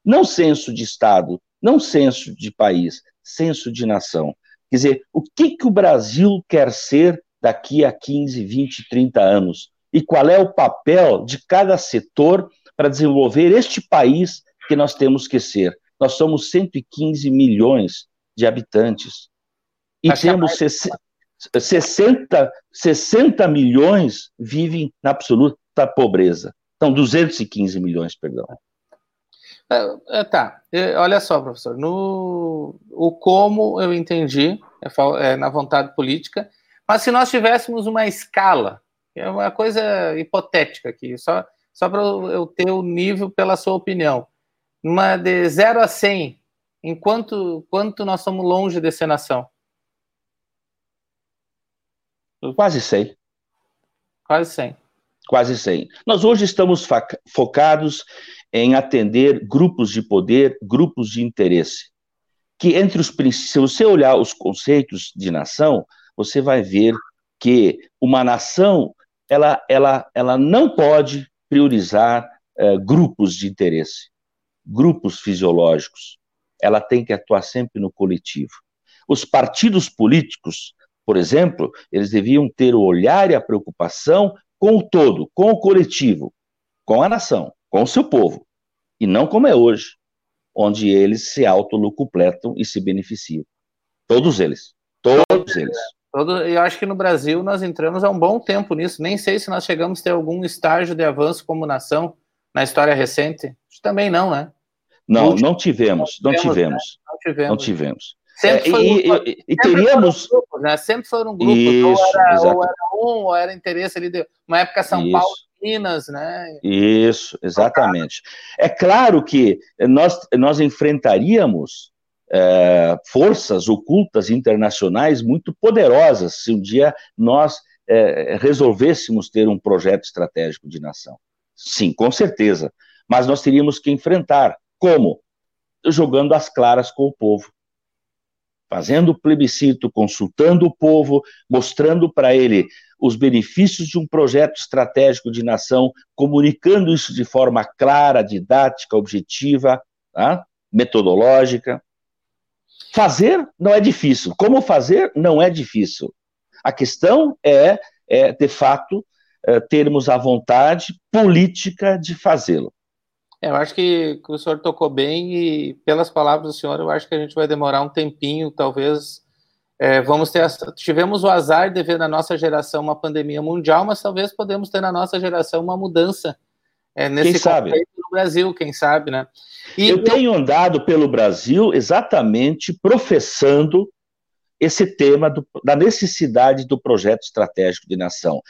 Não senso de Estado, não senso de país, senso de nação. Quer dizer, o que, que o Brasil quer ser daqui a 15, 20, 30 anos? E qual é o papel de cada setor para desenvolver este país que nós temos que ser? Nós somos 115 milhões de habitantes. E temos 60, 60 milhões vivem na absoluta pobreza. Então, 215 milhões, perdão. É, é, tá, olha só, professor. No, o como eu entendi, é, é, na vontade política, mas se nós tivéssemos uma escala, é uma coisa hipotética aqui, só, só para eu ter o nível pela sua opinião, uma de 0 a 100, em quanto, quanto nós estamos longe de ser nação? Quase 100. Quase 100. Quase 100. Nós hoje estamos focados em atender grupos de poder, grupos de interesse. Que entre os se você olhar os conceitos de nação, você vai ver que uma nação ela, ela, ela não pode priorizar uh, grupos de interesse, grupos fisiológicos. Ela tem que atuar sempre no coletivo. Os partidos políticos, por exemplo, eles deviam ter o olhar e a preocupação com o todo, com o coletivo, com a nação, com o seu povo, e não como é hoje, onde eles se autolucupletam e se beneficiam. Todos eles. Todos eles. Todo, eu acho que no Brasil nós entramos há um bom tempo nisso. Nem sei se nós chegamos a ter algum estágio de avanço como nação na história recente. Também não, né? Não, não tivemos, não tivemos. Né? Não tivemos. Não tivemos. Sempre, é, e, um, e, e teríamos. Grupos, né? Sempre foram grupos, isso, ou, era, ou, era, um, ou era interesse ali de uma época São isso. Paulo, Minas, né? Isso, exatamente. É claro que nós, nós enfrentaríamos é, forças ocultas internacionais muito poderosas se um dia nós é, resolvêssemos ter um projeto estratégico de nação. Sim, com certeza. Mas nós teríamos que enfrentar. Como? Jogando as claras com o povo. Fazendo plebiscito, consultando o povo, mostrando para ele os benefícios de um projeto estratégico de nação, comunicando isso de forma clara, didática, objetiva, tá? metodológica. Fazer não é difícil. Como fazer não é difícil. A questão é, é de fato, é, termos a vontade política de fazê-lo. É, eu acho que, que, o senhor tocou bem e, pelas palavras do senhor, eu acho que a gente vai demorar um tempinho, talvez. É, vamos ter. Tivemos o azar de ver na nossa geração uma pandemia mundial, mas talvez podemos ter na nossa geração uma mudança é, nesse conceito no Brasil, quem sabe, né? E eu tenho andado pelo Brasil exatamente professando esse tema do, da necessidade do projeto estratégico de nação.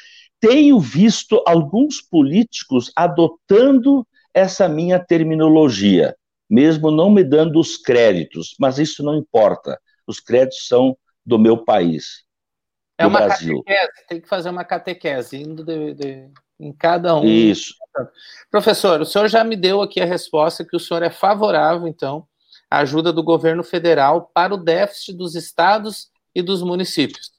Tenho visto alguns políticos adotando essa minha terminologia, mesmo não me dando os créditos, mas isso não importa. Os créditos são do meu país. É do uma Brasil. catequese, tem que fazer uma catequese, indo de, de, em cada um. Isso. Professor, o senhor já me deu aqui a resposta que o senhor é favorável, então, à ajuda do governo federal para o déficit dos estados e dos municípios.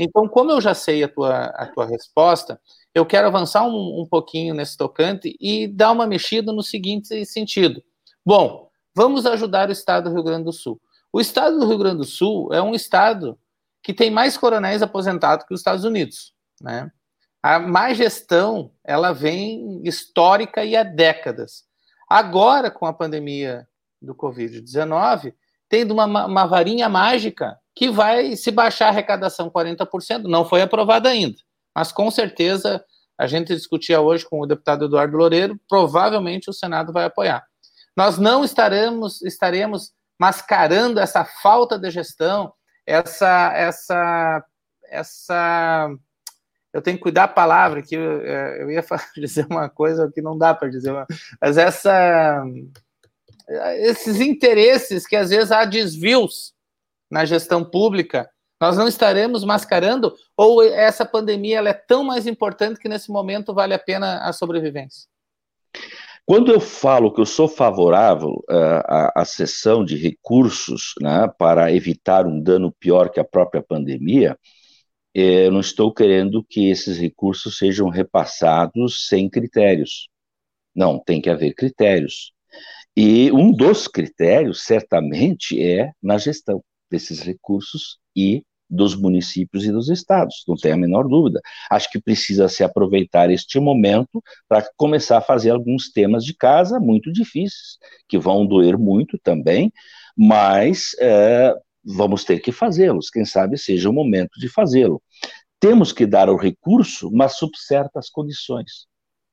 Então, como eu já sei a tua, a tua resposta, eu quero avançar um, um pouquinho nesse tocante e dar uma mexida no seguinte sentido. Bom, vamos ajudar o estado do Rio Grande do Sul. O estado do Rio Grande do Sul é um estado que tem mais coronéis aposentados que os Estados Unidos, né? A má gestão, ela vem histórica e há décadas. Agora, com a pandemia do Covid-19, tendo uma, uma varinha mágica que vai se baixar a arrecadação 40%, não foi aprovada ainda, mas com certeza a gente discutia hoje com o deputado Eduardo Loureiro, provavelmente o Senado vai apoiar. Nós não estaremos, estaremos mascarando essa falta de gestão, essa, essa, essa eu tenho que cuidar a palavra, que eu, é, eu ia [laughs] dizer uma coisa que não dá para dizer, mas essa, esses interesses que às vezes há desvios na gestão pública, nós não estaremos mascarando ou essa pandemia ela é tão mais importante que nesse momento vale a pena a sobrevivência? Quando eu falo que eu sou favorável uh, à, à cessão de recursos né, para evitar um dano pior que a própria pandemia, eu não estou querendo que esses recursos sejam repassados sem critérios. Não, tem que haver critérios. E um dos critérios, certamente, é na gestão desses recursos e dos municípios e dos estados, não tem a menor dúvida. Acho que precisa se aproveitar este momento para começar a fazer alguns temas de casa muito difíceis, que vão doer muito também, mas é, vamos ter que fazê-los, quem sabe seja o momento de fazê-lo. Temos que dar o recurso, mas sob certas condições,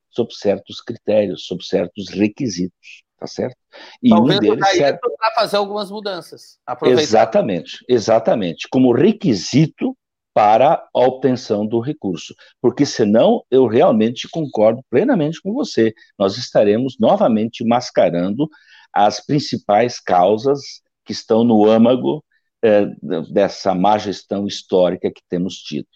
sob certos critérios, sob certos requisitos, tá certo? E Talvez um deles serve para fazer algumas mudanças. Exatamente, exatamente, como requisito para a obtenção do recurso, porque senão eu realmente concordo plenamente com você. Nós estaremos novamente mascarando as principais causas que estão no âmago é, dessa má gestão histórica que temos tido.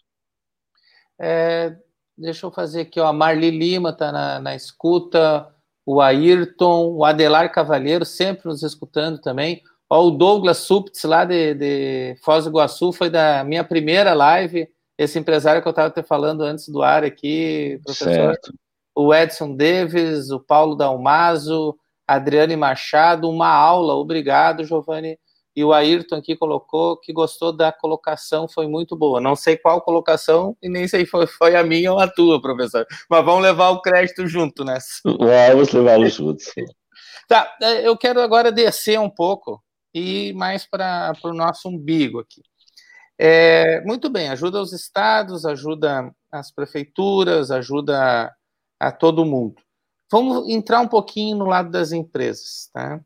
É, deixa eu fazer aqui, ó, a Marli Lima está na, na escuta, o Ayrton, o Adelar Cavalheiro, sempre nos escutando também. Ó, o Douglas Suptz, lá de, de Foz do Iguaçu, foi da minha primeira live. esse empresário que eu estava te falando antes do ar aqui, professor. Certo. O Edson Davis, o Paulo Dalmaso, Adriane Machado, uma aula, obrigado, Giovanni. E o Ayrton aqui colocou que gostou da colocação, foi muito boa. Não sei qual colocação e nem sei se foi, foi a minha ou a tua, professor. Mas vamos levar o crédito junto nessa. Vamos levá-lo junto. Tá, é, eu quero agora descer um pouco e mais para o nosso umbigo aqui. É, muito bem, ajuda os estados, ajuda as prefeituras, ajuda a, a todo mundo. Vamos entrar um pouquinho no lado das empresas, tá?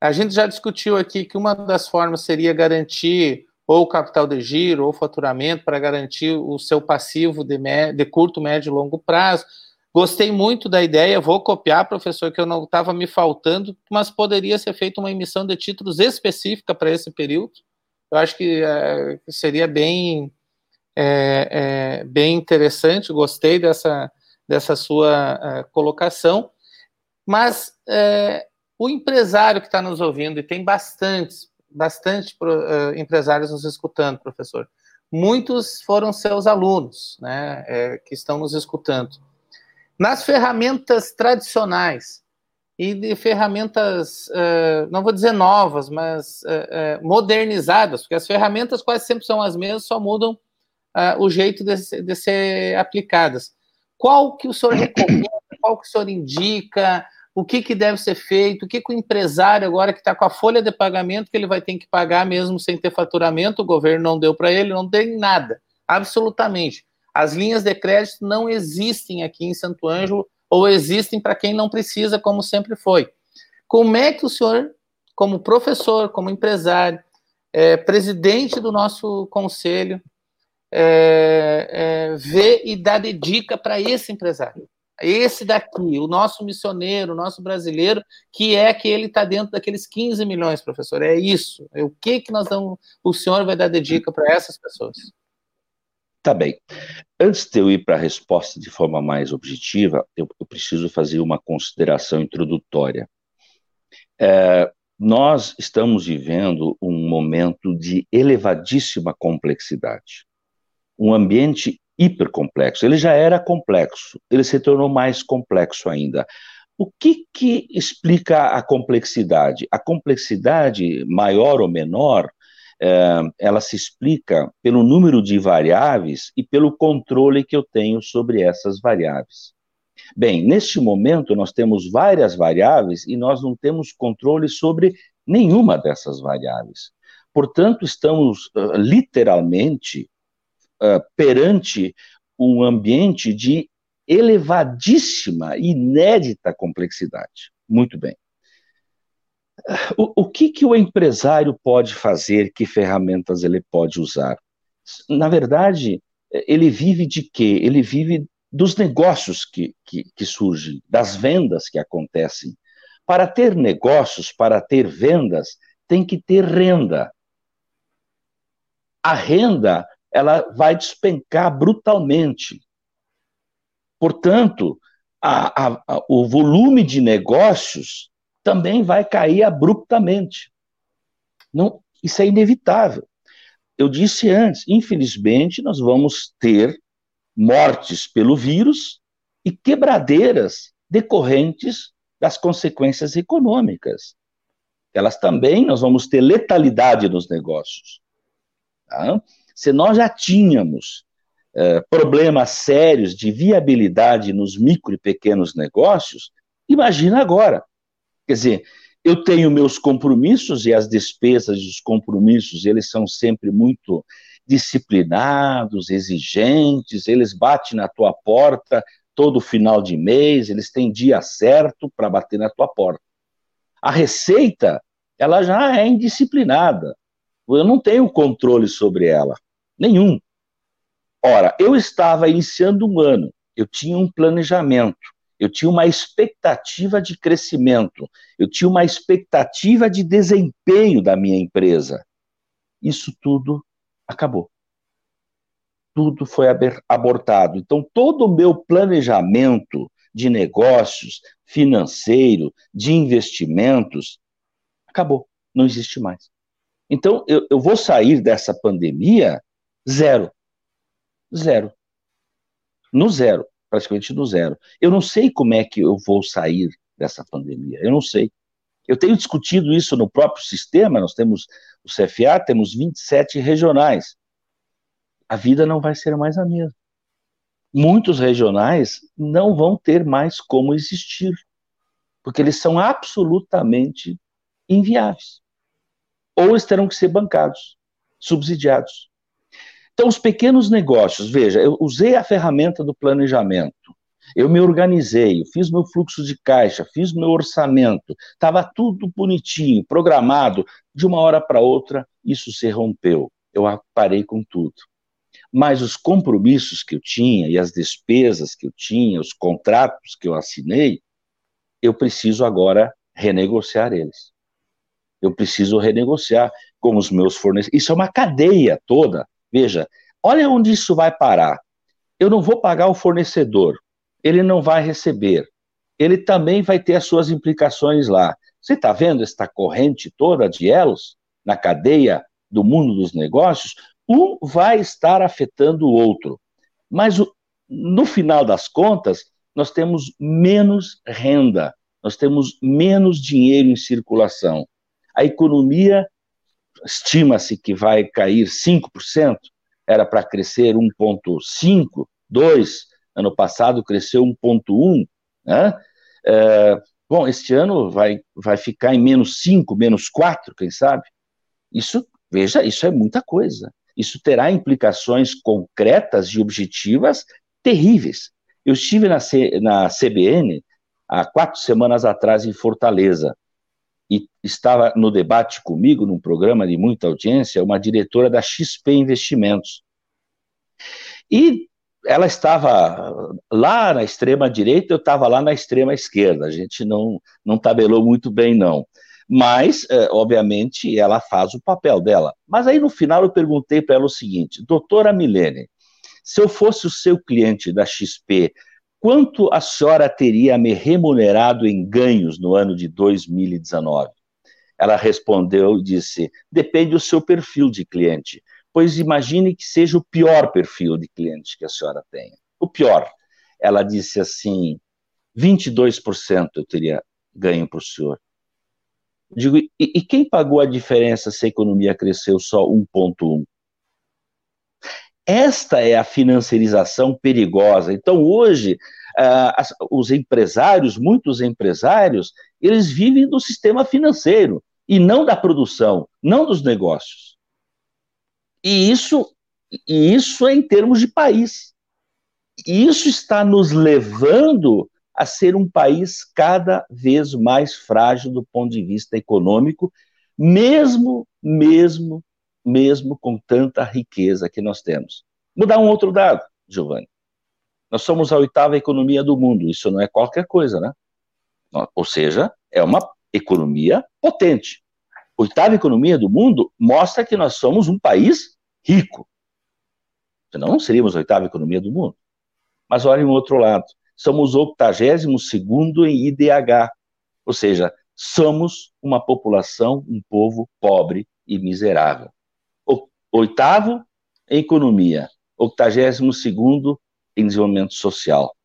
A gente já discutiu aqui que uma das formas seria garantir ou capital de giro ou faturamento para garantir o seu passivo de, de curto, médio e longo prazo. Gostei muito da ideia, vou copiar, professor, que eu não estava me faltando, mas poderia ser feita uma emissão de títulos específica para esse período. Eu acho que é, seria bem, é, é, bem interessante, gostei dessa, dessa sua é, colocação. Mas é, o empresário que está nos ouvindo, e tem bastantes, bastante uh, empresários nos escutando, professor. Muitos foram seus alunos, né, é, que estão nos escutando. Nas ferramentas tradicionais e de ferramentas, uh, não vou dizer novas, mas uh, modernizadas, porque as ferramentas quase sempre são as mesmas, só mudam o jeito de, de ser aplicadas. Qual que o senhor recomenda? Qual que o senhor indica? O que, que deve ser feito, o que, que o empresário agora que está com a folha de pagamento que ele vai ter que pagar mesmo sem ter faturamento, o governo não deu para ele, não tem nada, absolutamente. As linhas de crédito não existem aqui em Santo Ângelo ou existem para quem não precisa, como sempre foi. Como é que o senhor, como professor, como empresário, é, presidente do nosso conselho, é, é, vê e dá de dica para esse empresário? Esse daqui, o nosso missioneiro, o nosso brasileiro, que é que ele está dentro daqueles 15 milhões, professor. É isso. É o que que nós damos, o senhor vai dar de dica para essas pessoas? Tá bem. Antes de eu ir para a resposta de forma mais objetiva, eu, eu preciso fazer uma consideração introdutória. É, nós estamos vivendo um momento de elevadíssima complexidade. Um ambiente hipercomplexo. Ele já era complexo, ele se tornou mais complexo ainda. O que, que explica a complexidade? A complexidade, maior ou menor, é, ela se explica pelo número de variáveis e pelo controle que eu tenho sobre essas variáveis. Bem, neste momento nós temos várias variáveis e nós não temos controle sobre nenhuma dessas variáveis. Portanto, estamos uh, literalmente uh, perante um ambiente de elevadíssima, inédita complexidade. Muito bem. O, o, que, que o empresário pode fazer? Que ferramentas ele pode usar? Na verdade, ele vive de quê? Ele vive dos negócios que, que, que surgem, das vendas que acontecem. Para ter negócios, para ter vendas, tem que ter renda. A renda ela vai despencar brutalmente. Portanto, a, a, a, o volume de negócios também vai cair abruptamente. Não, isso é inevitável. Eu disse antes, infelizmente, nós vamos ter mortes pelo vírus e quebradeiras decorrentes das consequências econômicas. Elas também, nós vamos ter letalidade nos negócios. Tá? Se nós já tínhamos é, problemas sérios de viabilidade nos micro e pequenos negócios, imagina agora. Quer dizer, eu tenho meus compromissos e as despesas dos compromissos, eles são sempre muito disciplinados, exigentes, eles batem na tua porta todo final de mês, eles têm dia certo para bater na tua porta. A receita, ela já é indisciplinada. Eu não tenho controle sobre ela. Nenhum. Ora, eu estava iniciando um ano, eu tinha um planejamento, eu tinha uma expectativa de crescimento, eu tinha uma expectativa de desempenho da minha empresa. Isso tudo acabou. Tudo foi abortado. Então, todo o meu planejamento de negócios, financeiro, de investimentos, acabou, não existe mais. Então, eu, eu vou sair dessa pandemia Zero. Zero. No zero, praticamente no zero. Eu não sei como é que eu vou sair dessa pandemia, eu não sei. Eu tenho discutido isso no próprio sistema, nós temos o CFA, temos 27 regionais. A vida não vai ser mais a mesma. Muitos regionais não vão ter mais como existir, porque eles são absolutamente inviáveis. Ou eles terão que ser bancados, subsidiados. Então, os pequenos negócios, veja, eu usei a ferramenta do planejamento, eu me organizei, eu fiz meu fluxo de caixa, fiz meu orçamento, estava tudo bonitinho, programado. De uma hora para outra, isso se rompeu. Eu parei com tudo. Mas os compromissos que eu tinha e as despesas que eu tinha, os contratos que eu assinei, eu preciso agora renegociar eles. Eu preciso renegociar com os meus fornecedores. Isso é uma cadeia toda. Veja, olha onde isso vai parar. Eu não vou pagar o fornecedor, ele não vai receber. Ele também vai ter as suas implicações lá. Você está vendo esta corrente toda de elos na cadeia do mundo dos negócios? Um vai estar afetando o outro. Mas no final das contas, nós temos menos renda, nós temos menos dinheiro em circulação. A economia estima-se que vai cair 5%, era para crescer 1,5%, 2%, ano passado cresceu 1,1%, né? É, bom, este ano vai, vai ficar em menos 5, menos 4, quem sabe? Isso, veja, isso é muita coisa. Isso terá implicações concretas e objetivas terríveis. Eu estive na, C, na CBN há quatro semanas atrás em Fortaleza e estava no debate comigo, num programa de muita audiência, uma diretora da XP Investimentos. E ela estava lá na extrema direita, eu estava lá na extrema esquerda. A gente não, não tabelou muito bem, não. Mas, é, obviamente, ela faz o papel dela. Mas aí no final eu perguntei para ela o seguinte: doutora Milene, se eu fosse o seu cliente da XP, quanto a senhora teria me remunerado em ganhos no ano de 2019? Ela respondeu e disse: depende do seu perfil de cliente pois imagine que seja o pior perfil de cliente que a senhora tenha. O pior. Ela disse assim: 22% eu teria ganho para o senhor. Digo, e, e, quem pagou a diferença se a economia cresceu só 1,1? Esta é a financiarização perigosa. Então, hoje, as, os empresários, muitos empresários, eles vivem do sistema financeiro e não da produção, não dos negócios. E isso, e isso é em termos de país. E isso está nos levando a ser um país cada vez mais frágil do ponto de vista econômico, mesmo, mesmo, mesmo com tanta riqueza que nós temos. Vou dar um outro dado, Giovanni. Nós somos a oitava economia do mundo, isso não é qualquer coisa, né? Ou seja, é uma economia potente. Oitava economia do mundo mostra que nós somos um país rico. Senão não seríamos a oitava economia do mundo. Mas olhem o outro lado. Somos o 82 em IDH, ou seja, somos uma população, um povo pobre e miserável. Oitavo em economia, 82 em desenvolvimento social.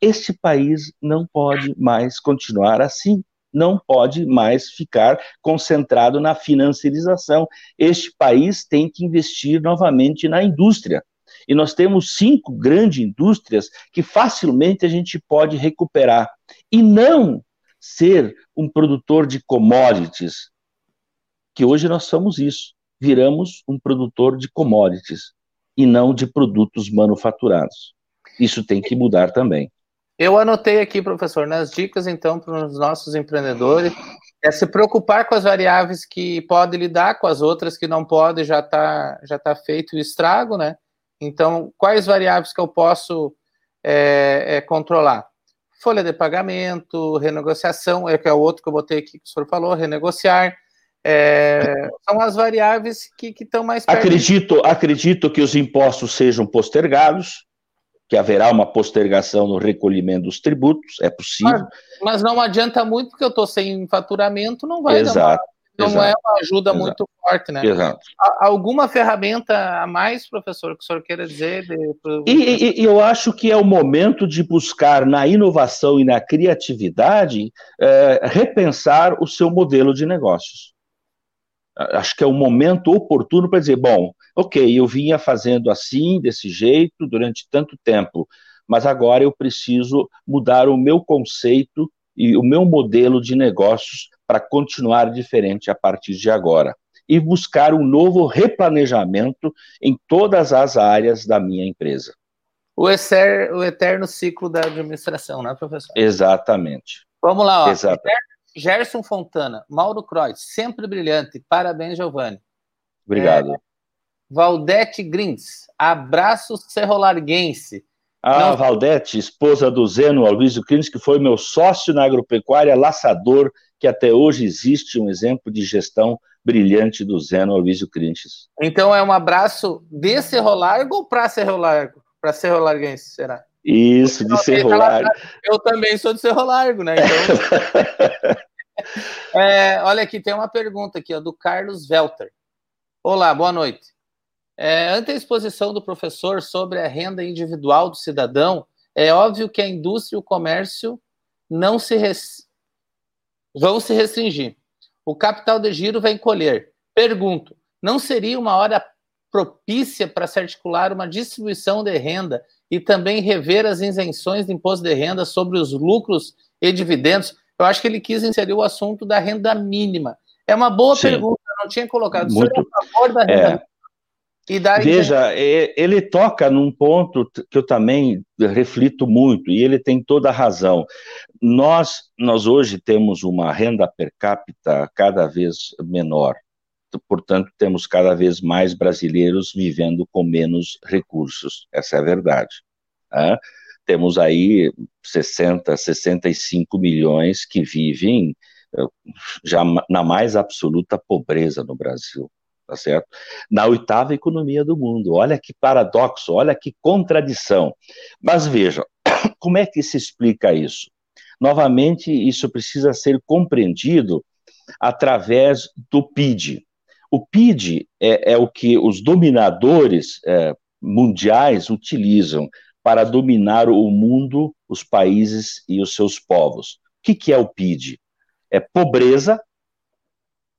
Este país não pode mais continuar assim não pode mais ficar concentrado na financiarização. Este país tem que investir novamente na indústria. E nós temos cinco grandes indústrias que facilmente a gente pode recuperar. E não ser um produtor de commodities, que hoje nós somos isso. Viramos um produtor de commodities e não de produtos manufaturados. Isso tem que mudar também. Eu anotei aqui, professor, nas dicas, então, para os nossos empreendedores, é se preocupar com as variáveis que pode lidar com as outras que não pode, já está já tá feito o estrago, né? Então, quais variáveis que eu posso é, é, controlar? Folha de pagamento, renegociação, é que é o outro que eu botei aqui que o senhor falou, renegociar. É, são as variáveis que estão mais perto. Acredito, acredito que os impostos sejam postergados, que haverá uma postergação no recolhimento dos tributos, é possível. Mas, mas não adianta muito, porque eu estou sem faturamento, não vai Exato. não é Exato. é uma ajuda Exato. muito forte, né? Exato. Alguma ferramenta a mais, professor, que o senhor queira dizer? De... E, e, eu acho que é o momento de buscar na inovação e na criatividade é, repensar o seu modelo de negócios. Acho que é o momento oportuno para dizer, bom, ok, eu vinha fazendo assim, desse jeito, durante tanto tempo, mas agora eu preciso mudar o meu conceito e o meu modelo de negócios para continuar diferente a partir de agora e buscar um novo replanejamento em todas as áreas da minha empresa. O, o eterno ciclo da administração, né, professor? Exatamente. Vamos lá, ó. Exatamente. Gerson Fontana, Mauro Kreuz, sempre brilhante. Parabéns, Giovanni. Obrigado. É, Valdete Grins, abraço serrolarguense. A Não... Valdete, esposa do Zeno Aloysio Grins, que foi meu sócio na agropecuária Laçador, que até hoje existe um exemplo de gestão brilhante do Zeno Aloysio Crinches. Então é um abraço de Cerro Largo ou para Cerro Largo? Para Cerro Larguense, será? Isso, de Cerro Largo. Eu também sou de Cerro Largo, né? Então... [laughs] [laughs] é, olha aqui, tem uma pergunta aqui, ó, do Carlos Welter. Olá, boa noite. É, ante a exposição do professor sobre a renda individual do cidadão, é óbvio que a indústria e o comércio não se res... vão se restringir. O capital de giro vai encolher. Pergunto, não seria uma hora propícia para se articular uma distribuição de renda e também rever as isenções de imposto de renda sobre os lucros e dividendos? Eu acho que ele quis inserir o assunto da renda mínima. É uma boa Sim. pergunta, eu não tinha colocado. Muito... O senhor é a favor da renda é... mínima? Veja, ele toca num ponto que eu também reflito muito, e ele tem toda a razão. Nós, nós hoje temos uma renda per capita cada vez menor, portanto, temos cada vez mais brasileiros vivendo com menos recursos, essa é a verdade. Né? Temos aí 60, 65 milhões que vivem eh, já na mais absoluta pobreza no Brasil tá certo? Na oitava economia do mundo. Olha que paradoxo, olha que contradição. Mas veja, [coughs] como é que se explica isso? Novamente, isso precisa ser compreendido através do PID. O PID é, é o que os dominadores é, mundiais utilizam para dominar o mundo, os países e os seus povos. O que, que é o PID? É pobreza,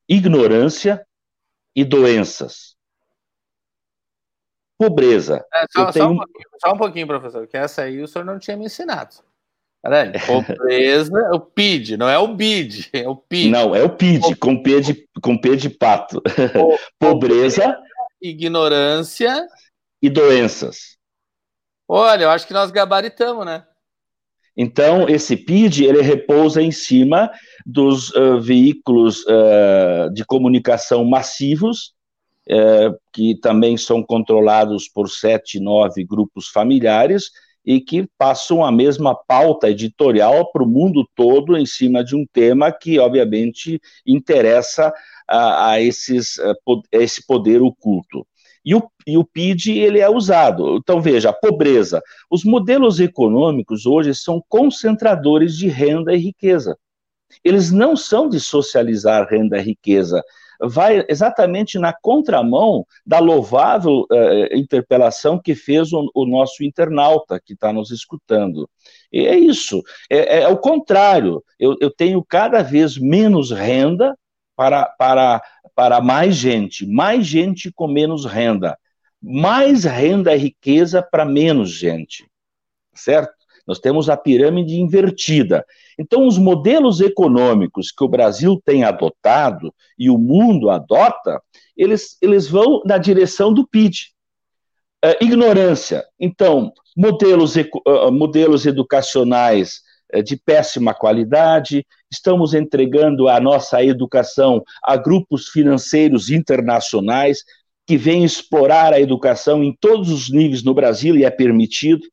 ignorância e doenças. Pobreza. É, só, tenho... só, um só, um pouquinho, professor, que essa aí o senhor não tinha me ensinado. Peraí, pobreza, é o PID, não é o BID, é o PID. Não, é o PID, com P de, com P de pato. [laughs] pobreza, ignorância e doenças. Olha, eu acho que nós gabaritamos, né? Então, esse PID, ele repousa em cima dos uh, veículos uh, de comunicação massivos, uh, que também são controlados por sete, nove grupos familiares, e que passam a mesma pauta editorial para o mundo todo em cima de um tema que, obviamente, interessa a, a, esses, a esse poder oculto. E o, e o PID ele é usado. Então, veja, a pobreza. Os modelos econômicos hoje são concentradores de renda e riqueza. Eles não são de socializar renda e riqueza. Vai exatamente na contramão da louvável uh, interpelação que fez o, o nosso internauta que está nos escutando. E é isso, é, é, é o contrário. Eu, eu tenho cada vez menos renda para, para, para mais gente, mais gente com menos renda, mais renda e riqueza para menos gente, certo? Nós temos a pirâmide invertida. Então, os modelos econômicos que o Brasil tem adotado e o mundo adota, eles, eles vão na direção do PIB. É, ignorância. Então, modelos, modelos educacionais é, de péssima qualidade, estamos entregando a nossa educação a grupos financeiros internacionais que vêm explorar a educação em todos os níveis no Brasil e é permitido,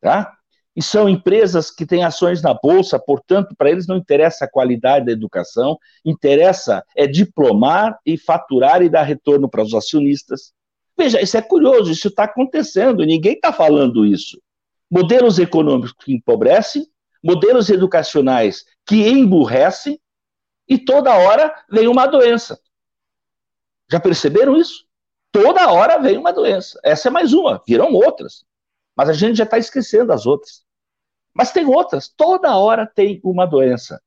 tá? E são empresas que têm ações na bolsa, portanto, para eles não interessa a qualidade da educação, interessa é diplomar e faturar e dar retorno para os acionistas. Veja, isso é curioso, isso está acontecendo, ninguém está falando isso. Modelos econômicos que empobrecem, modelos educacionais que emburrecem, E toda hora vem uma doença. Já perceberam isso? Toda hora vem uma doença. Essa é mais uma, virão outras. Mas a gente já está esquecendo as outras. Mas tem outras, toda hora tem uma doença.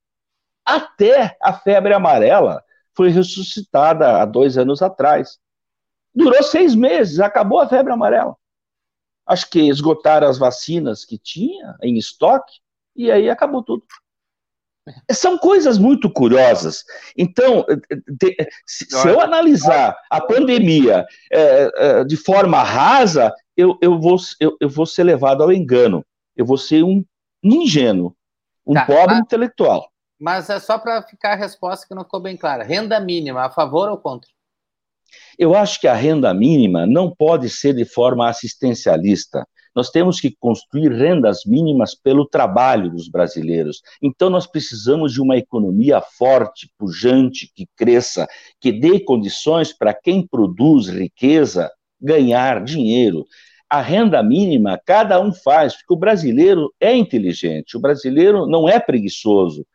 Até a febre amarela foi ressuscitada há dois anos atrás. Durou seis meses, acabou a febre amarela. Acho que esgotaram as vacinas que tinha em estoque e aí acabou tudo. São coisas muito curiosas. Então, se, eu analisar a pandemia é, é, de forma rasa, eu, eu, vou, eu, eu, vou ser levado ao engano. Eu vou ser um ingênuo, um tá, pobre mas, intelectual. Mas é só para ficar a resposta que não ficou bem clara. Renda mínima, a favor ou contra? Eu acho que a renda mínima não pode ser de forma assistencialista. Nós temos que construir rendas mínimas pelo trabalho dos brasileiros. Então, nós precisamos de uma economia forte, pujante, que cresça, que dê condições para quem produz riqueza ganhar dinheiro. A renda mínima, cada um faz, porque o brasileiro é inteligente, o brasileiro não é preguiçoso.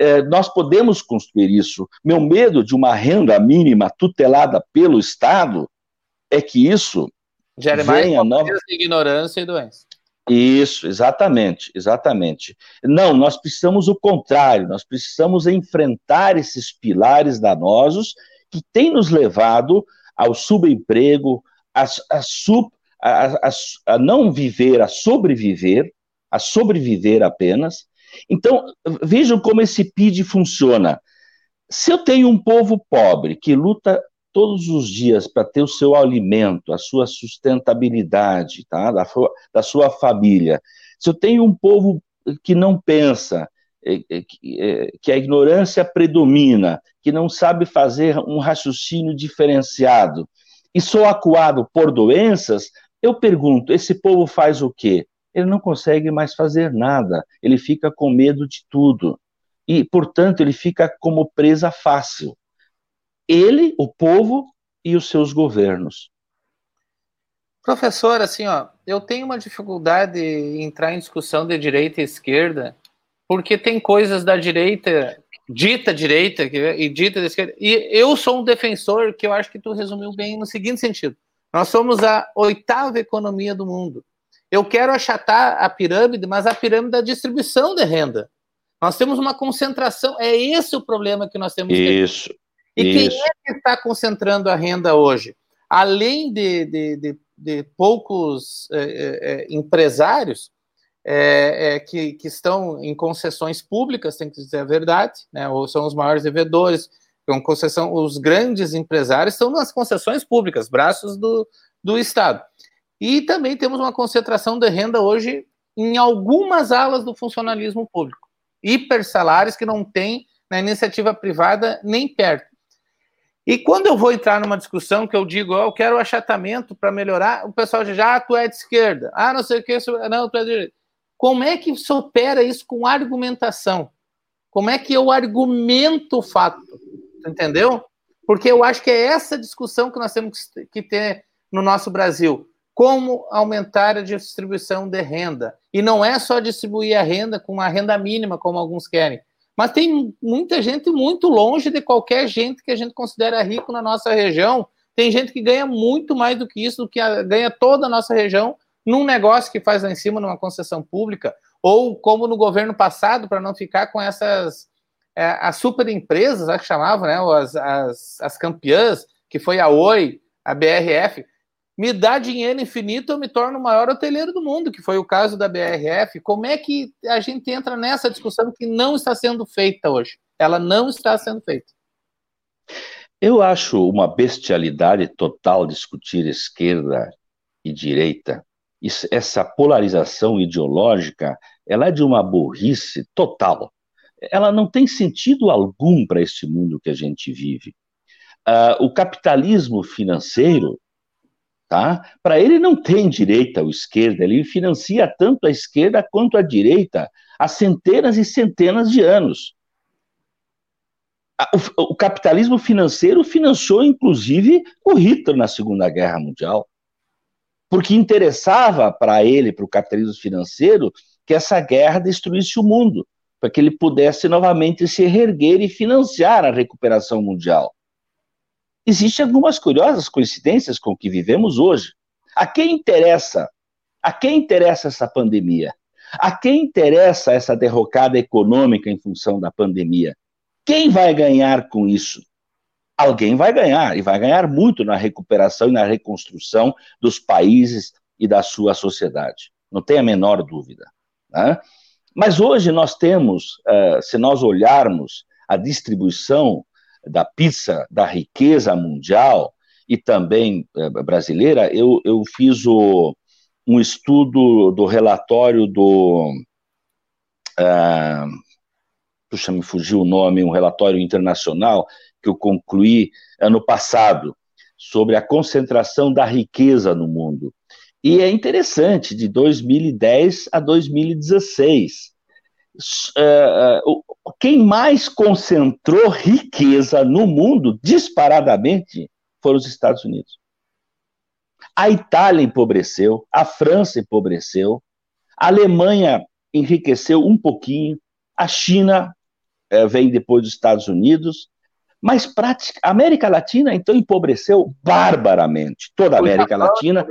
É, nós podemos construir isso. Meu medo de uma renda mínima tutelada pelo Estado é que isso Gere mais nova... ignorância e doença. Isso, exatamente, exatamente. Não, nós precisamos o contrário, nós precisamos enfrentar esses pilares danosos que têm nos levado ao subemprego, a, a, sub, a, a, não viver, a sobreviver, a sobreviver apenas. Então, vejam como esse PID funciona. Se eu tenho um povo pobre que luta todos os dias para ter o seu alimento, a sua sustentabilidade, tá? da, da sua família. Se eu tenho um povo que não pensa, é, é, é, que a ignorância predomina, que não sabe fazer um raciocínio diferenciado, e sou acuado por doenças, eu pergunto: esse povo faz o quê? Ele não consegue mais fazer nada, ele fica com medo de tudo. E, portanto, ele fica como presa fácil ele, o povo e os seus governos. Professor, assim, ó, eu tenho uma dificuldade em entrar em discussão de direita e esquerda, porque tem coisas da direita, dita direita e dita da esquerda, e eu sou um defensor que eu acho que tu resumiu bem no seguinte sentido: nós somos a oitava economia do mundo. Eu quero achatar a pirâmide, mas a pirâmide da distribuição de renda. Nós temos uma concentração, é esse o problema que nós temos. Isso, e Isso. quem é que está concentrando a renda hoje? Além de, de, de, de poucos é, é, empresários é, que, que estão em concessões públicas, tem que dizer a verdade, né, ou são os maiores devedores, com concessão, os grandes empresários estão nas concessões públicas, braços do, do Estado. E também temos uma concentração de renda hoje em algumas alas do funcionalismo público. Hipersalários que não tem na iniciativa privada nem perto. E quando eu vou entrar numa discussão que eu digo, oh, eu quero achatamento para melhorar, o pessoal diz, ah, tu é de esquerda, ah, não sei o que, não, tu é de direita. Como é que se opera isso com argumentação? Como é que eu argumento o fato? Entendeu? Porque eu acho que é essa discussão que nós temos que ter no nosso Brasil. Como aumentar a distribuição de renda? E não é só distribuir a renda com a renda mínima, como alguns querem mas tem muita gente muito longe de qualquer gente que a gente considera rico na nossa região. Tem gente que ganha muito mais do que isso, do que a, ganha toda a nossa região num negócio que faz lá em cima, numa concessão pública, ou como no governo passado, para não ficar com essas é, as super empresas, que chamavam, né, as, as, as campeãs, que foi a Oi, a BRF, me dá dinheiro infinito, eu me torno o maior hoteleiro do mundo, que foi o caso da BRF. Como é que a gente entra nessa discussão que não está sendo feita hoje? Ela não está sendo feita. Eu acho uma bestialidade total discutir esquerda e direita. Isso, essa polarização ideológica, ela é de uma burrice total. Ela não tem sentido algum para este mundo que a gente vive. Uh, o capitalismo financeiro Tá? Para ele não tem direita ou esquerda, ele financia tanto a esquerda quanto a direita há centenas e centenas de anos. O, o capitalismo financeiro financiou, inclusive, o Hitler na Segunda Guerra Mundial, porque interessava para ele, para o capitalismo financeiro, que essa guerra destruísse o mundo, para que ele pudesse novamente se reerguer e financiar a recuperação mundial. Existem algumas curiosas coincidências com o que vivemos hoje. A quem interessa? A quem interessa essa pandemia? A quem interessa essa derrocada econômica em função da pandemia? Quem vai ganhar com isso? Alguém vai ganhar, e vai ganhar muito na recuperação e na reconstrução dos países e da sua sociedade. Não tem a menor dúvida. Né? Mas hoje nós temos, uh, se nós olharmos a distribuição da pizza, da riqueza mundial e também uh, brasileira, eu, eu fiz o, um estudo do relatório do. Uh, puxa, me fugiu o nome, um relatório internacional que eu concluí ano passado sobre a concentração da riqueza no mundo. E é interessante, de 2010 a 2016. Uh, uh, quem mais concentrou riqueza no mundo, disparadamente, foram os Estados Unidos. A Itália empobreceu, a França empobreceu, a Alemanha enriqueceu um pouquinho, a China uh, vem depois dos Estados Unidos, mas prática, a América Latina, então, empobreceu barbaramente. Toda a América Latina.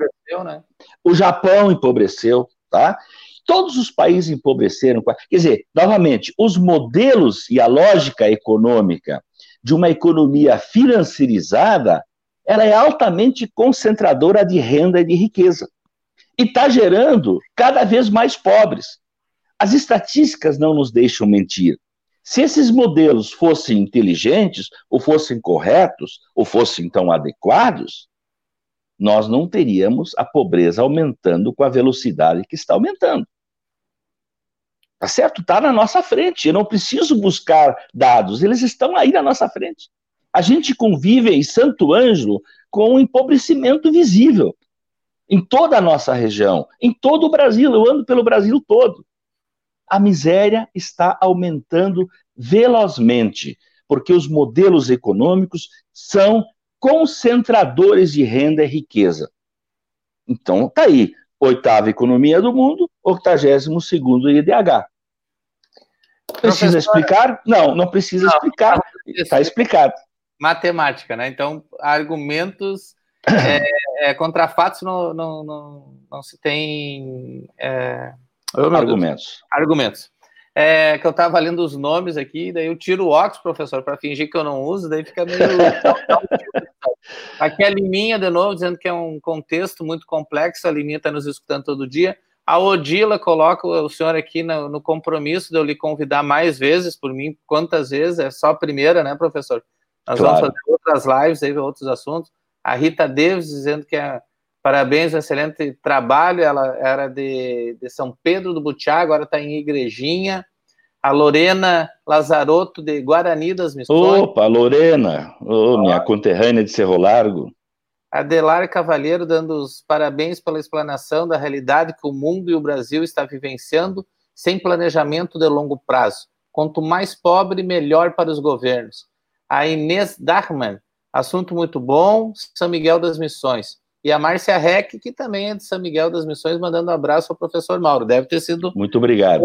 Né? O Japão empobreceu, tá? Todos os países empobreceram. Quer dizer, novamente, os modelos e a lógica econômica de uma economia financiarizada, ela é altamente concentradora de renda e de riqueza. E está gerando cada vez mais pobres. As estatísticas não nos deixam mentir. Se esses modelos fossem inteligentes, ou fossem corretos, ou fossem então adequados, nós não teríamos a pobreza aumentando com a velocidade que está aumentando. Tá certo? Está na nossa frente. Eu não preciso buscar dados, eles estão aí na nossa frente. A gente convive em Santo Ângelo com um empobrecimento visível em toda a nossa região, em todo o Brasil. Eu ando pelo Brasil todo a miséria está aumentando velozmente, porque os modelos econômicos são concentradores de renda e riqueza. Então, tá aí, oitava economia do mundo, octagésimo segundo IDH. Precisa explicar? Não, não precisa não, explicar. Está explicado. Matemática, né? Então, argumentos [coughs] é, é, contra fatos não, não, não, não se tem é, Oh, argumentos. Argumentos. É, que eu estava lendo os nomes aqui, daí eu tiro o óculos, professor, para fingir que eu não uso, daí fica meio. [laughs] aqui a Liminha, de novo, dizendo que é um contexto muito complexo, a Liminha está nos escutando todo dia. A Odila coloca o senhor aqui no, no, compromisso de eu lhe convidar mais vezes, por mim, quantas vezes? É só a primeira, né, professor? Nós claro. vamos fazer outras lives aí, outros assuntos. A Rita Davis dizendo que é Parabéns, um excelente trabalho. Ela era de, de São Pedro do Butiá, agora está em Igrejinha. A Lorena Lazarotto, de Guarani das Missões. Opa, Lorena, oh, minha conterrânea de Cerro Largo. Adelar Cavalheiro dando os parabéns pela explanação da realidade que o mundo e o Brasil está vivenciando sem planejamento de longo prazo. Quanto mais pobre, melhor para os governos. A Inês Dachmann, assunto muito bom, São Miguel das Missões. E a Márcia Reck, que também é de São Miguel das Missões, mandando um abraço ao professor Mauro. Deve ter sido. Muito obrigado.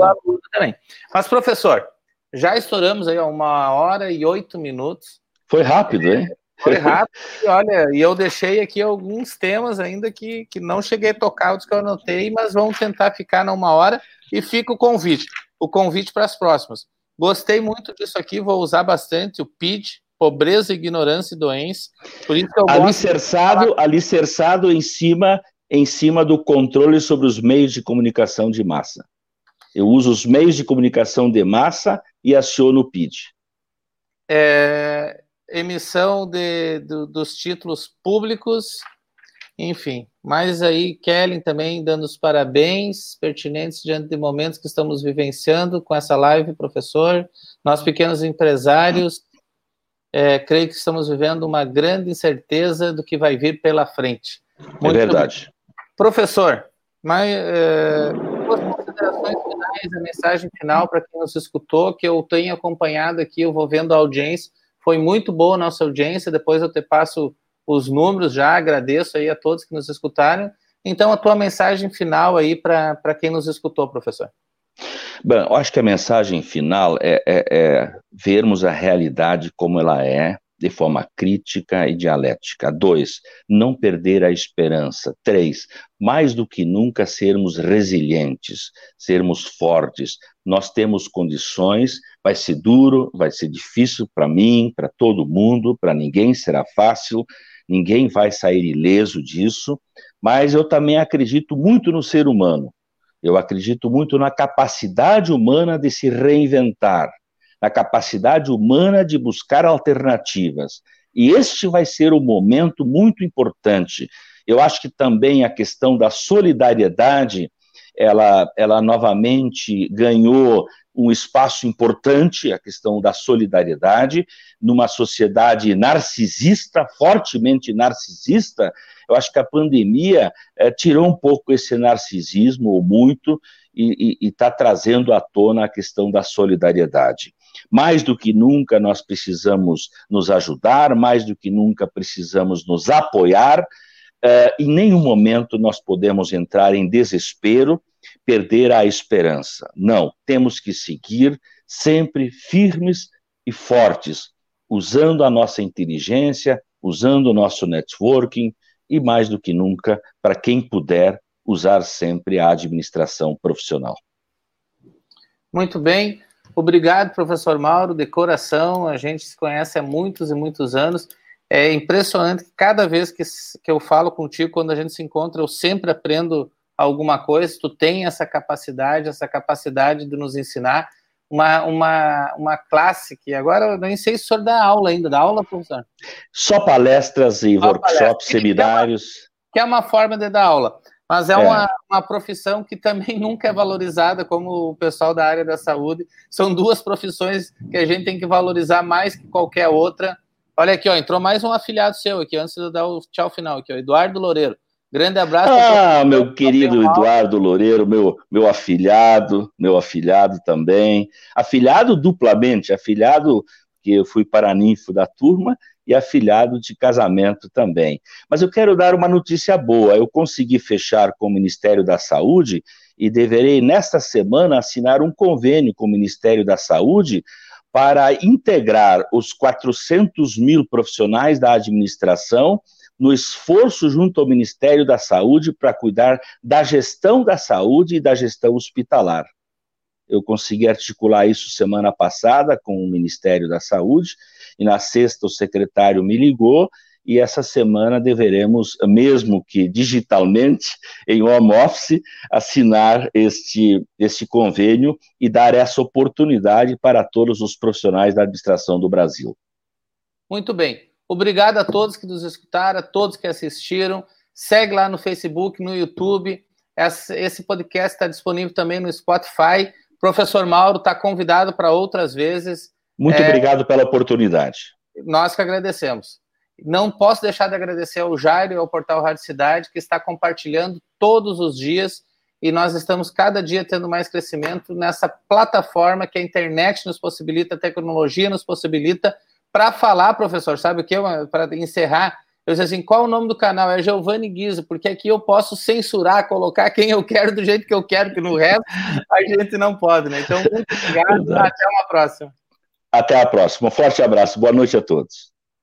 também. Mas, professor, já estouramos aí uma hora e oito minutos. Foi rápido, hein? Foi rápido. e olha, e eu deixei aqui alguns temas ainda que, que não cheguei a tocar, os que eu anotei, mas vamos tentar ficar numa hora. E fica o convite. O convite para as próximas. Gostei muito disso aqui, vou usar bastante o PID, pobreza, ignorância e doença. Por isso que eu alicerçado, gosto alicerçado em cima em cima do controle sobre os meios de comunicação de massa. Eu uso os meios de comunicação de massa e aciono o PID. É, emissão de, de, dos títulos públicos, enfim. Mas aí, Kellen também dando os parabéns pertinentes diante de momentos que estamos vivenciando com essa live, professor. Nós, pequenos empresários, é, creio que estamos vivendo uma grande incerteza do que vai vir pela frente. É Muito é verdade. Bem. Professor, mas é, duas considerações finais, a mensagem final para quem nos escutou, que eu tenho acompanhado aqui, eu vou vendo a audiência, foi muito boa a nossa audiência, depois eu te passo os números já, agradeço aí a todos que nos escutaram. Então, a tua mensagem final aí para quem nos escutou, professor. Bom, eu acho que a mensagem final é, é, é vermos a realidade como ela é, de forma crítica e dialética. Dois, não perder a esperança. Três, mais do que nunca sermos resilientes, sermos fortes. Nós temos condições, vai ser duro, vai ser difícil para mim, para todo mundo, para ninguém será fácil, ninguém vai sair ileso disso, mas eu também acredito muito no ser humano. Eu acredito muito na capacidade humana de se reinventar na capacidade humana de buscar alternativas. E este vai ser um momento muito importante. Eu acho que também a questão da solidariedade, ela, ela novamente ganhou um espaço importante, a questão da solidariedade, numa sociedade narcisista, fortemente narcisista. Eu acho que a pandemia é, tirou um pouco esse narcisismo, ou muito, e está trazendo à tona a questão da solidariedade. Mais do que nunca nós precisamos nos ajudar, mais do que nunca precisamos nos apoiar. Uh, em nenhum momento nós podemos entrar em desespero, perder a esperança. Não, temos que seguir sempre firmes e fortes, usando a nossa inteligência, usando o nosso networking e, mais do que nunca, para quem puder, usar sempre a administração profissional. Muito bem. Obrigado, professor Mauro, de coração. A gente se conhece há muitos e muitos anos. É impressionante que cada vez que, que eu falo contigo, quando a gente se encontra, eu sempre aprendo alguma coisa. Tu tem essa capacidade, essa capacidade de nos ensinar. Uma, uma, uma classe que agora eu nem sei se o senhor dá aula ainda. Dá aula, professor? Só palestras e Só workshops, palestras. seminários. Que é, uma, que é uma forma de dar aula. Mas é, é, Uma, uma profissão que também [laughs] nunca é valorizada, como o pessoal da área da saúde. São duas profissões que a gente tem que valorizar mais que qualquer outra. Olha aqui, ó, entrou mais um afiliado seu aqui, antes de dar o tchau final aqui, ó, Eduardo Loureiro. Grande abraço. Ah, meu querido Eduardo Loureiro, meu, meu afilhado, meu afilhado também. Afilhado duplamente, afilhado que eu fui paraninfo da turma e afilhado de casamento também. Mas eu quero dar uma notícia boa. Eu consegui fechar com o Ministério da Saúde e deverei, nesta semana, assinar um convênio com o Ministério da Saúde para integrar os 400 mil profissionais da administração no esforço junto ao Ministério da Saúde para cuidar da gestão da saúde e da gestão hospitalar. Eu consegui articular isso semana passada com o Ministério da Saúde e na sexta o secretário me ligou e essa semana deveremos, mesmo que digitalmente, em home office, assinar este, este convênio e dar essa oportunidade para todos os profissionais da administração do Brasil. Muito bem. Obrigado a todos que nos escutaram, a todos que assistiram. Segue lá no Facebook, no YouTube. Esse podcast está disponível também no Spotify. Professor Mauro está convidado para outras vezes. Muito é, obrigado pela oportunidade. Nós que agradecemos. Não posso deixar de agradecer ao Jairo e ao Portal Rádio Cidade, que está compartilhando todos os dias, e nós estamos cada dia tendo mais crescimento nessa plataforma que a internet nos possibilita, a tecnologia nos possibilita, para falar, professor, sabe o que? Para encerrar, eu disse assim, qual o nome do canal? É Giovanni Guizo, porque aqui eu posso censurar, colocar quem eu quero do jeito que eu quero, que no resto a gente não pode, né? Então, muito obrigado, até uma próxima. Até a próxima. Um forte abraço. Boa noite a todos.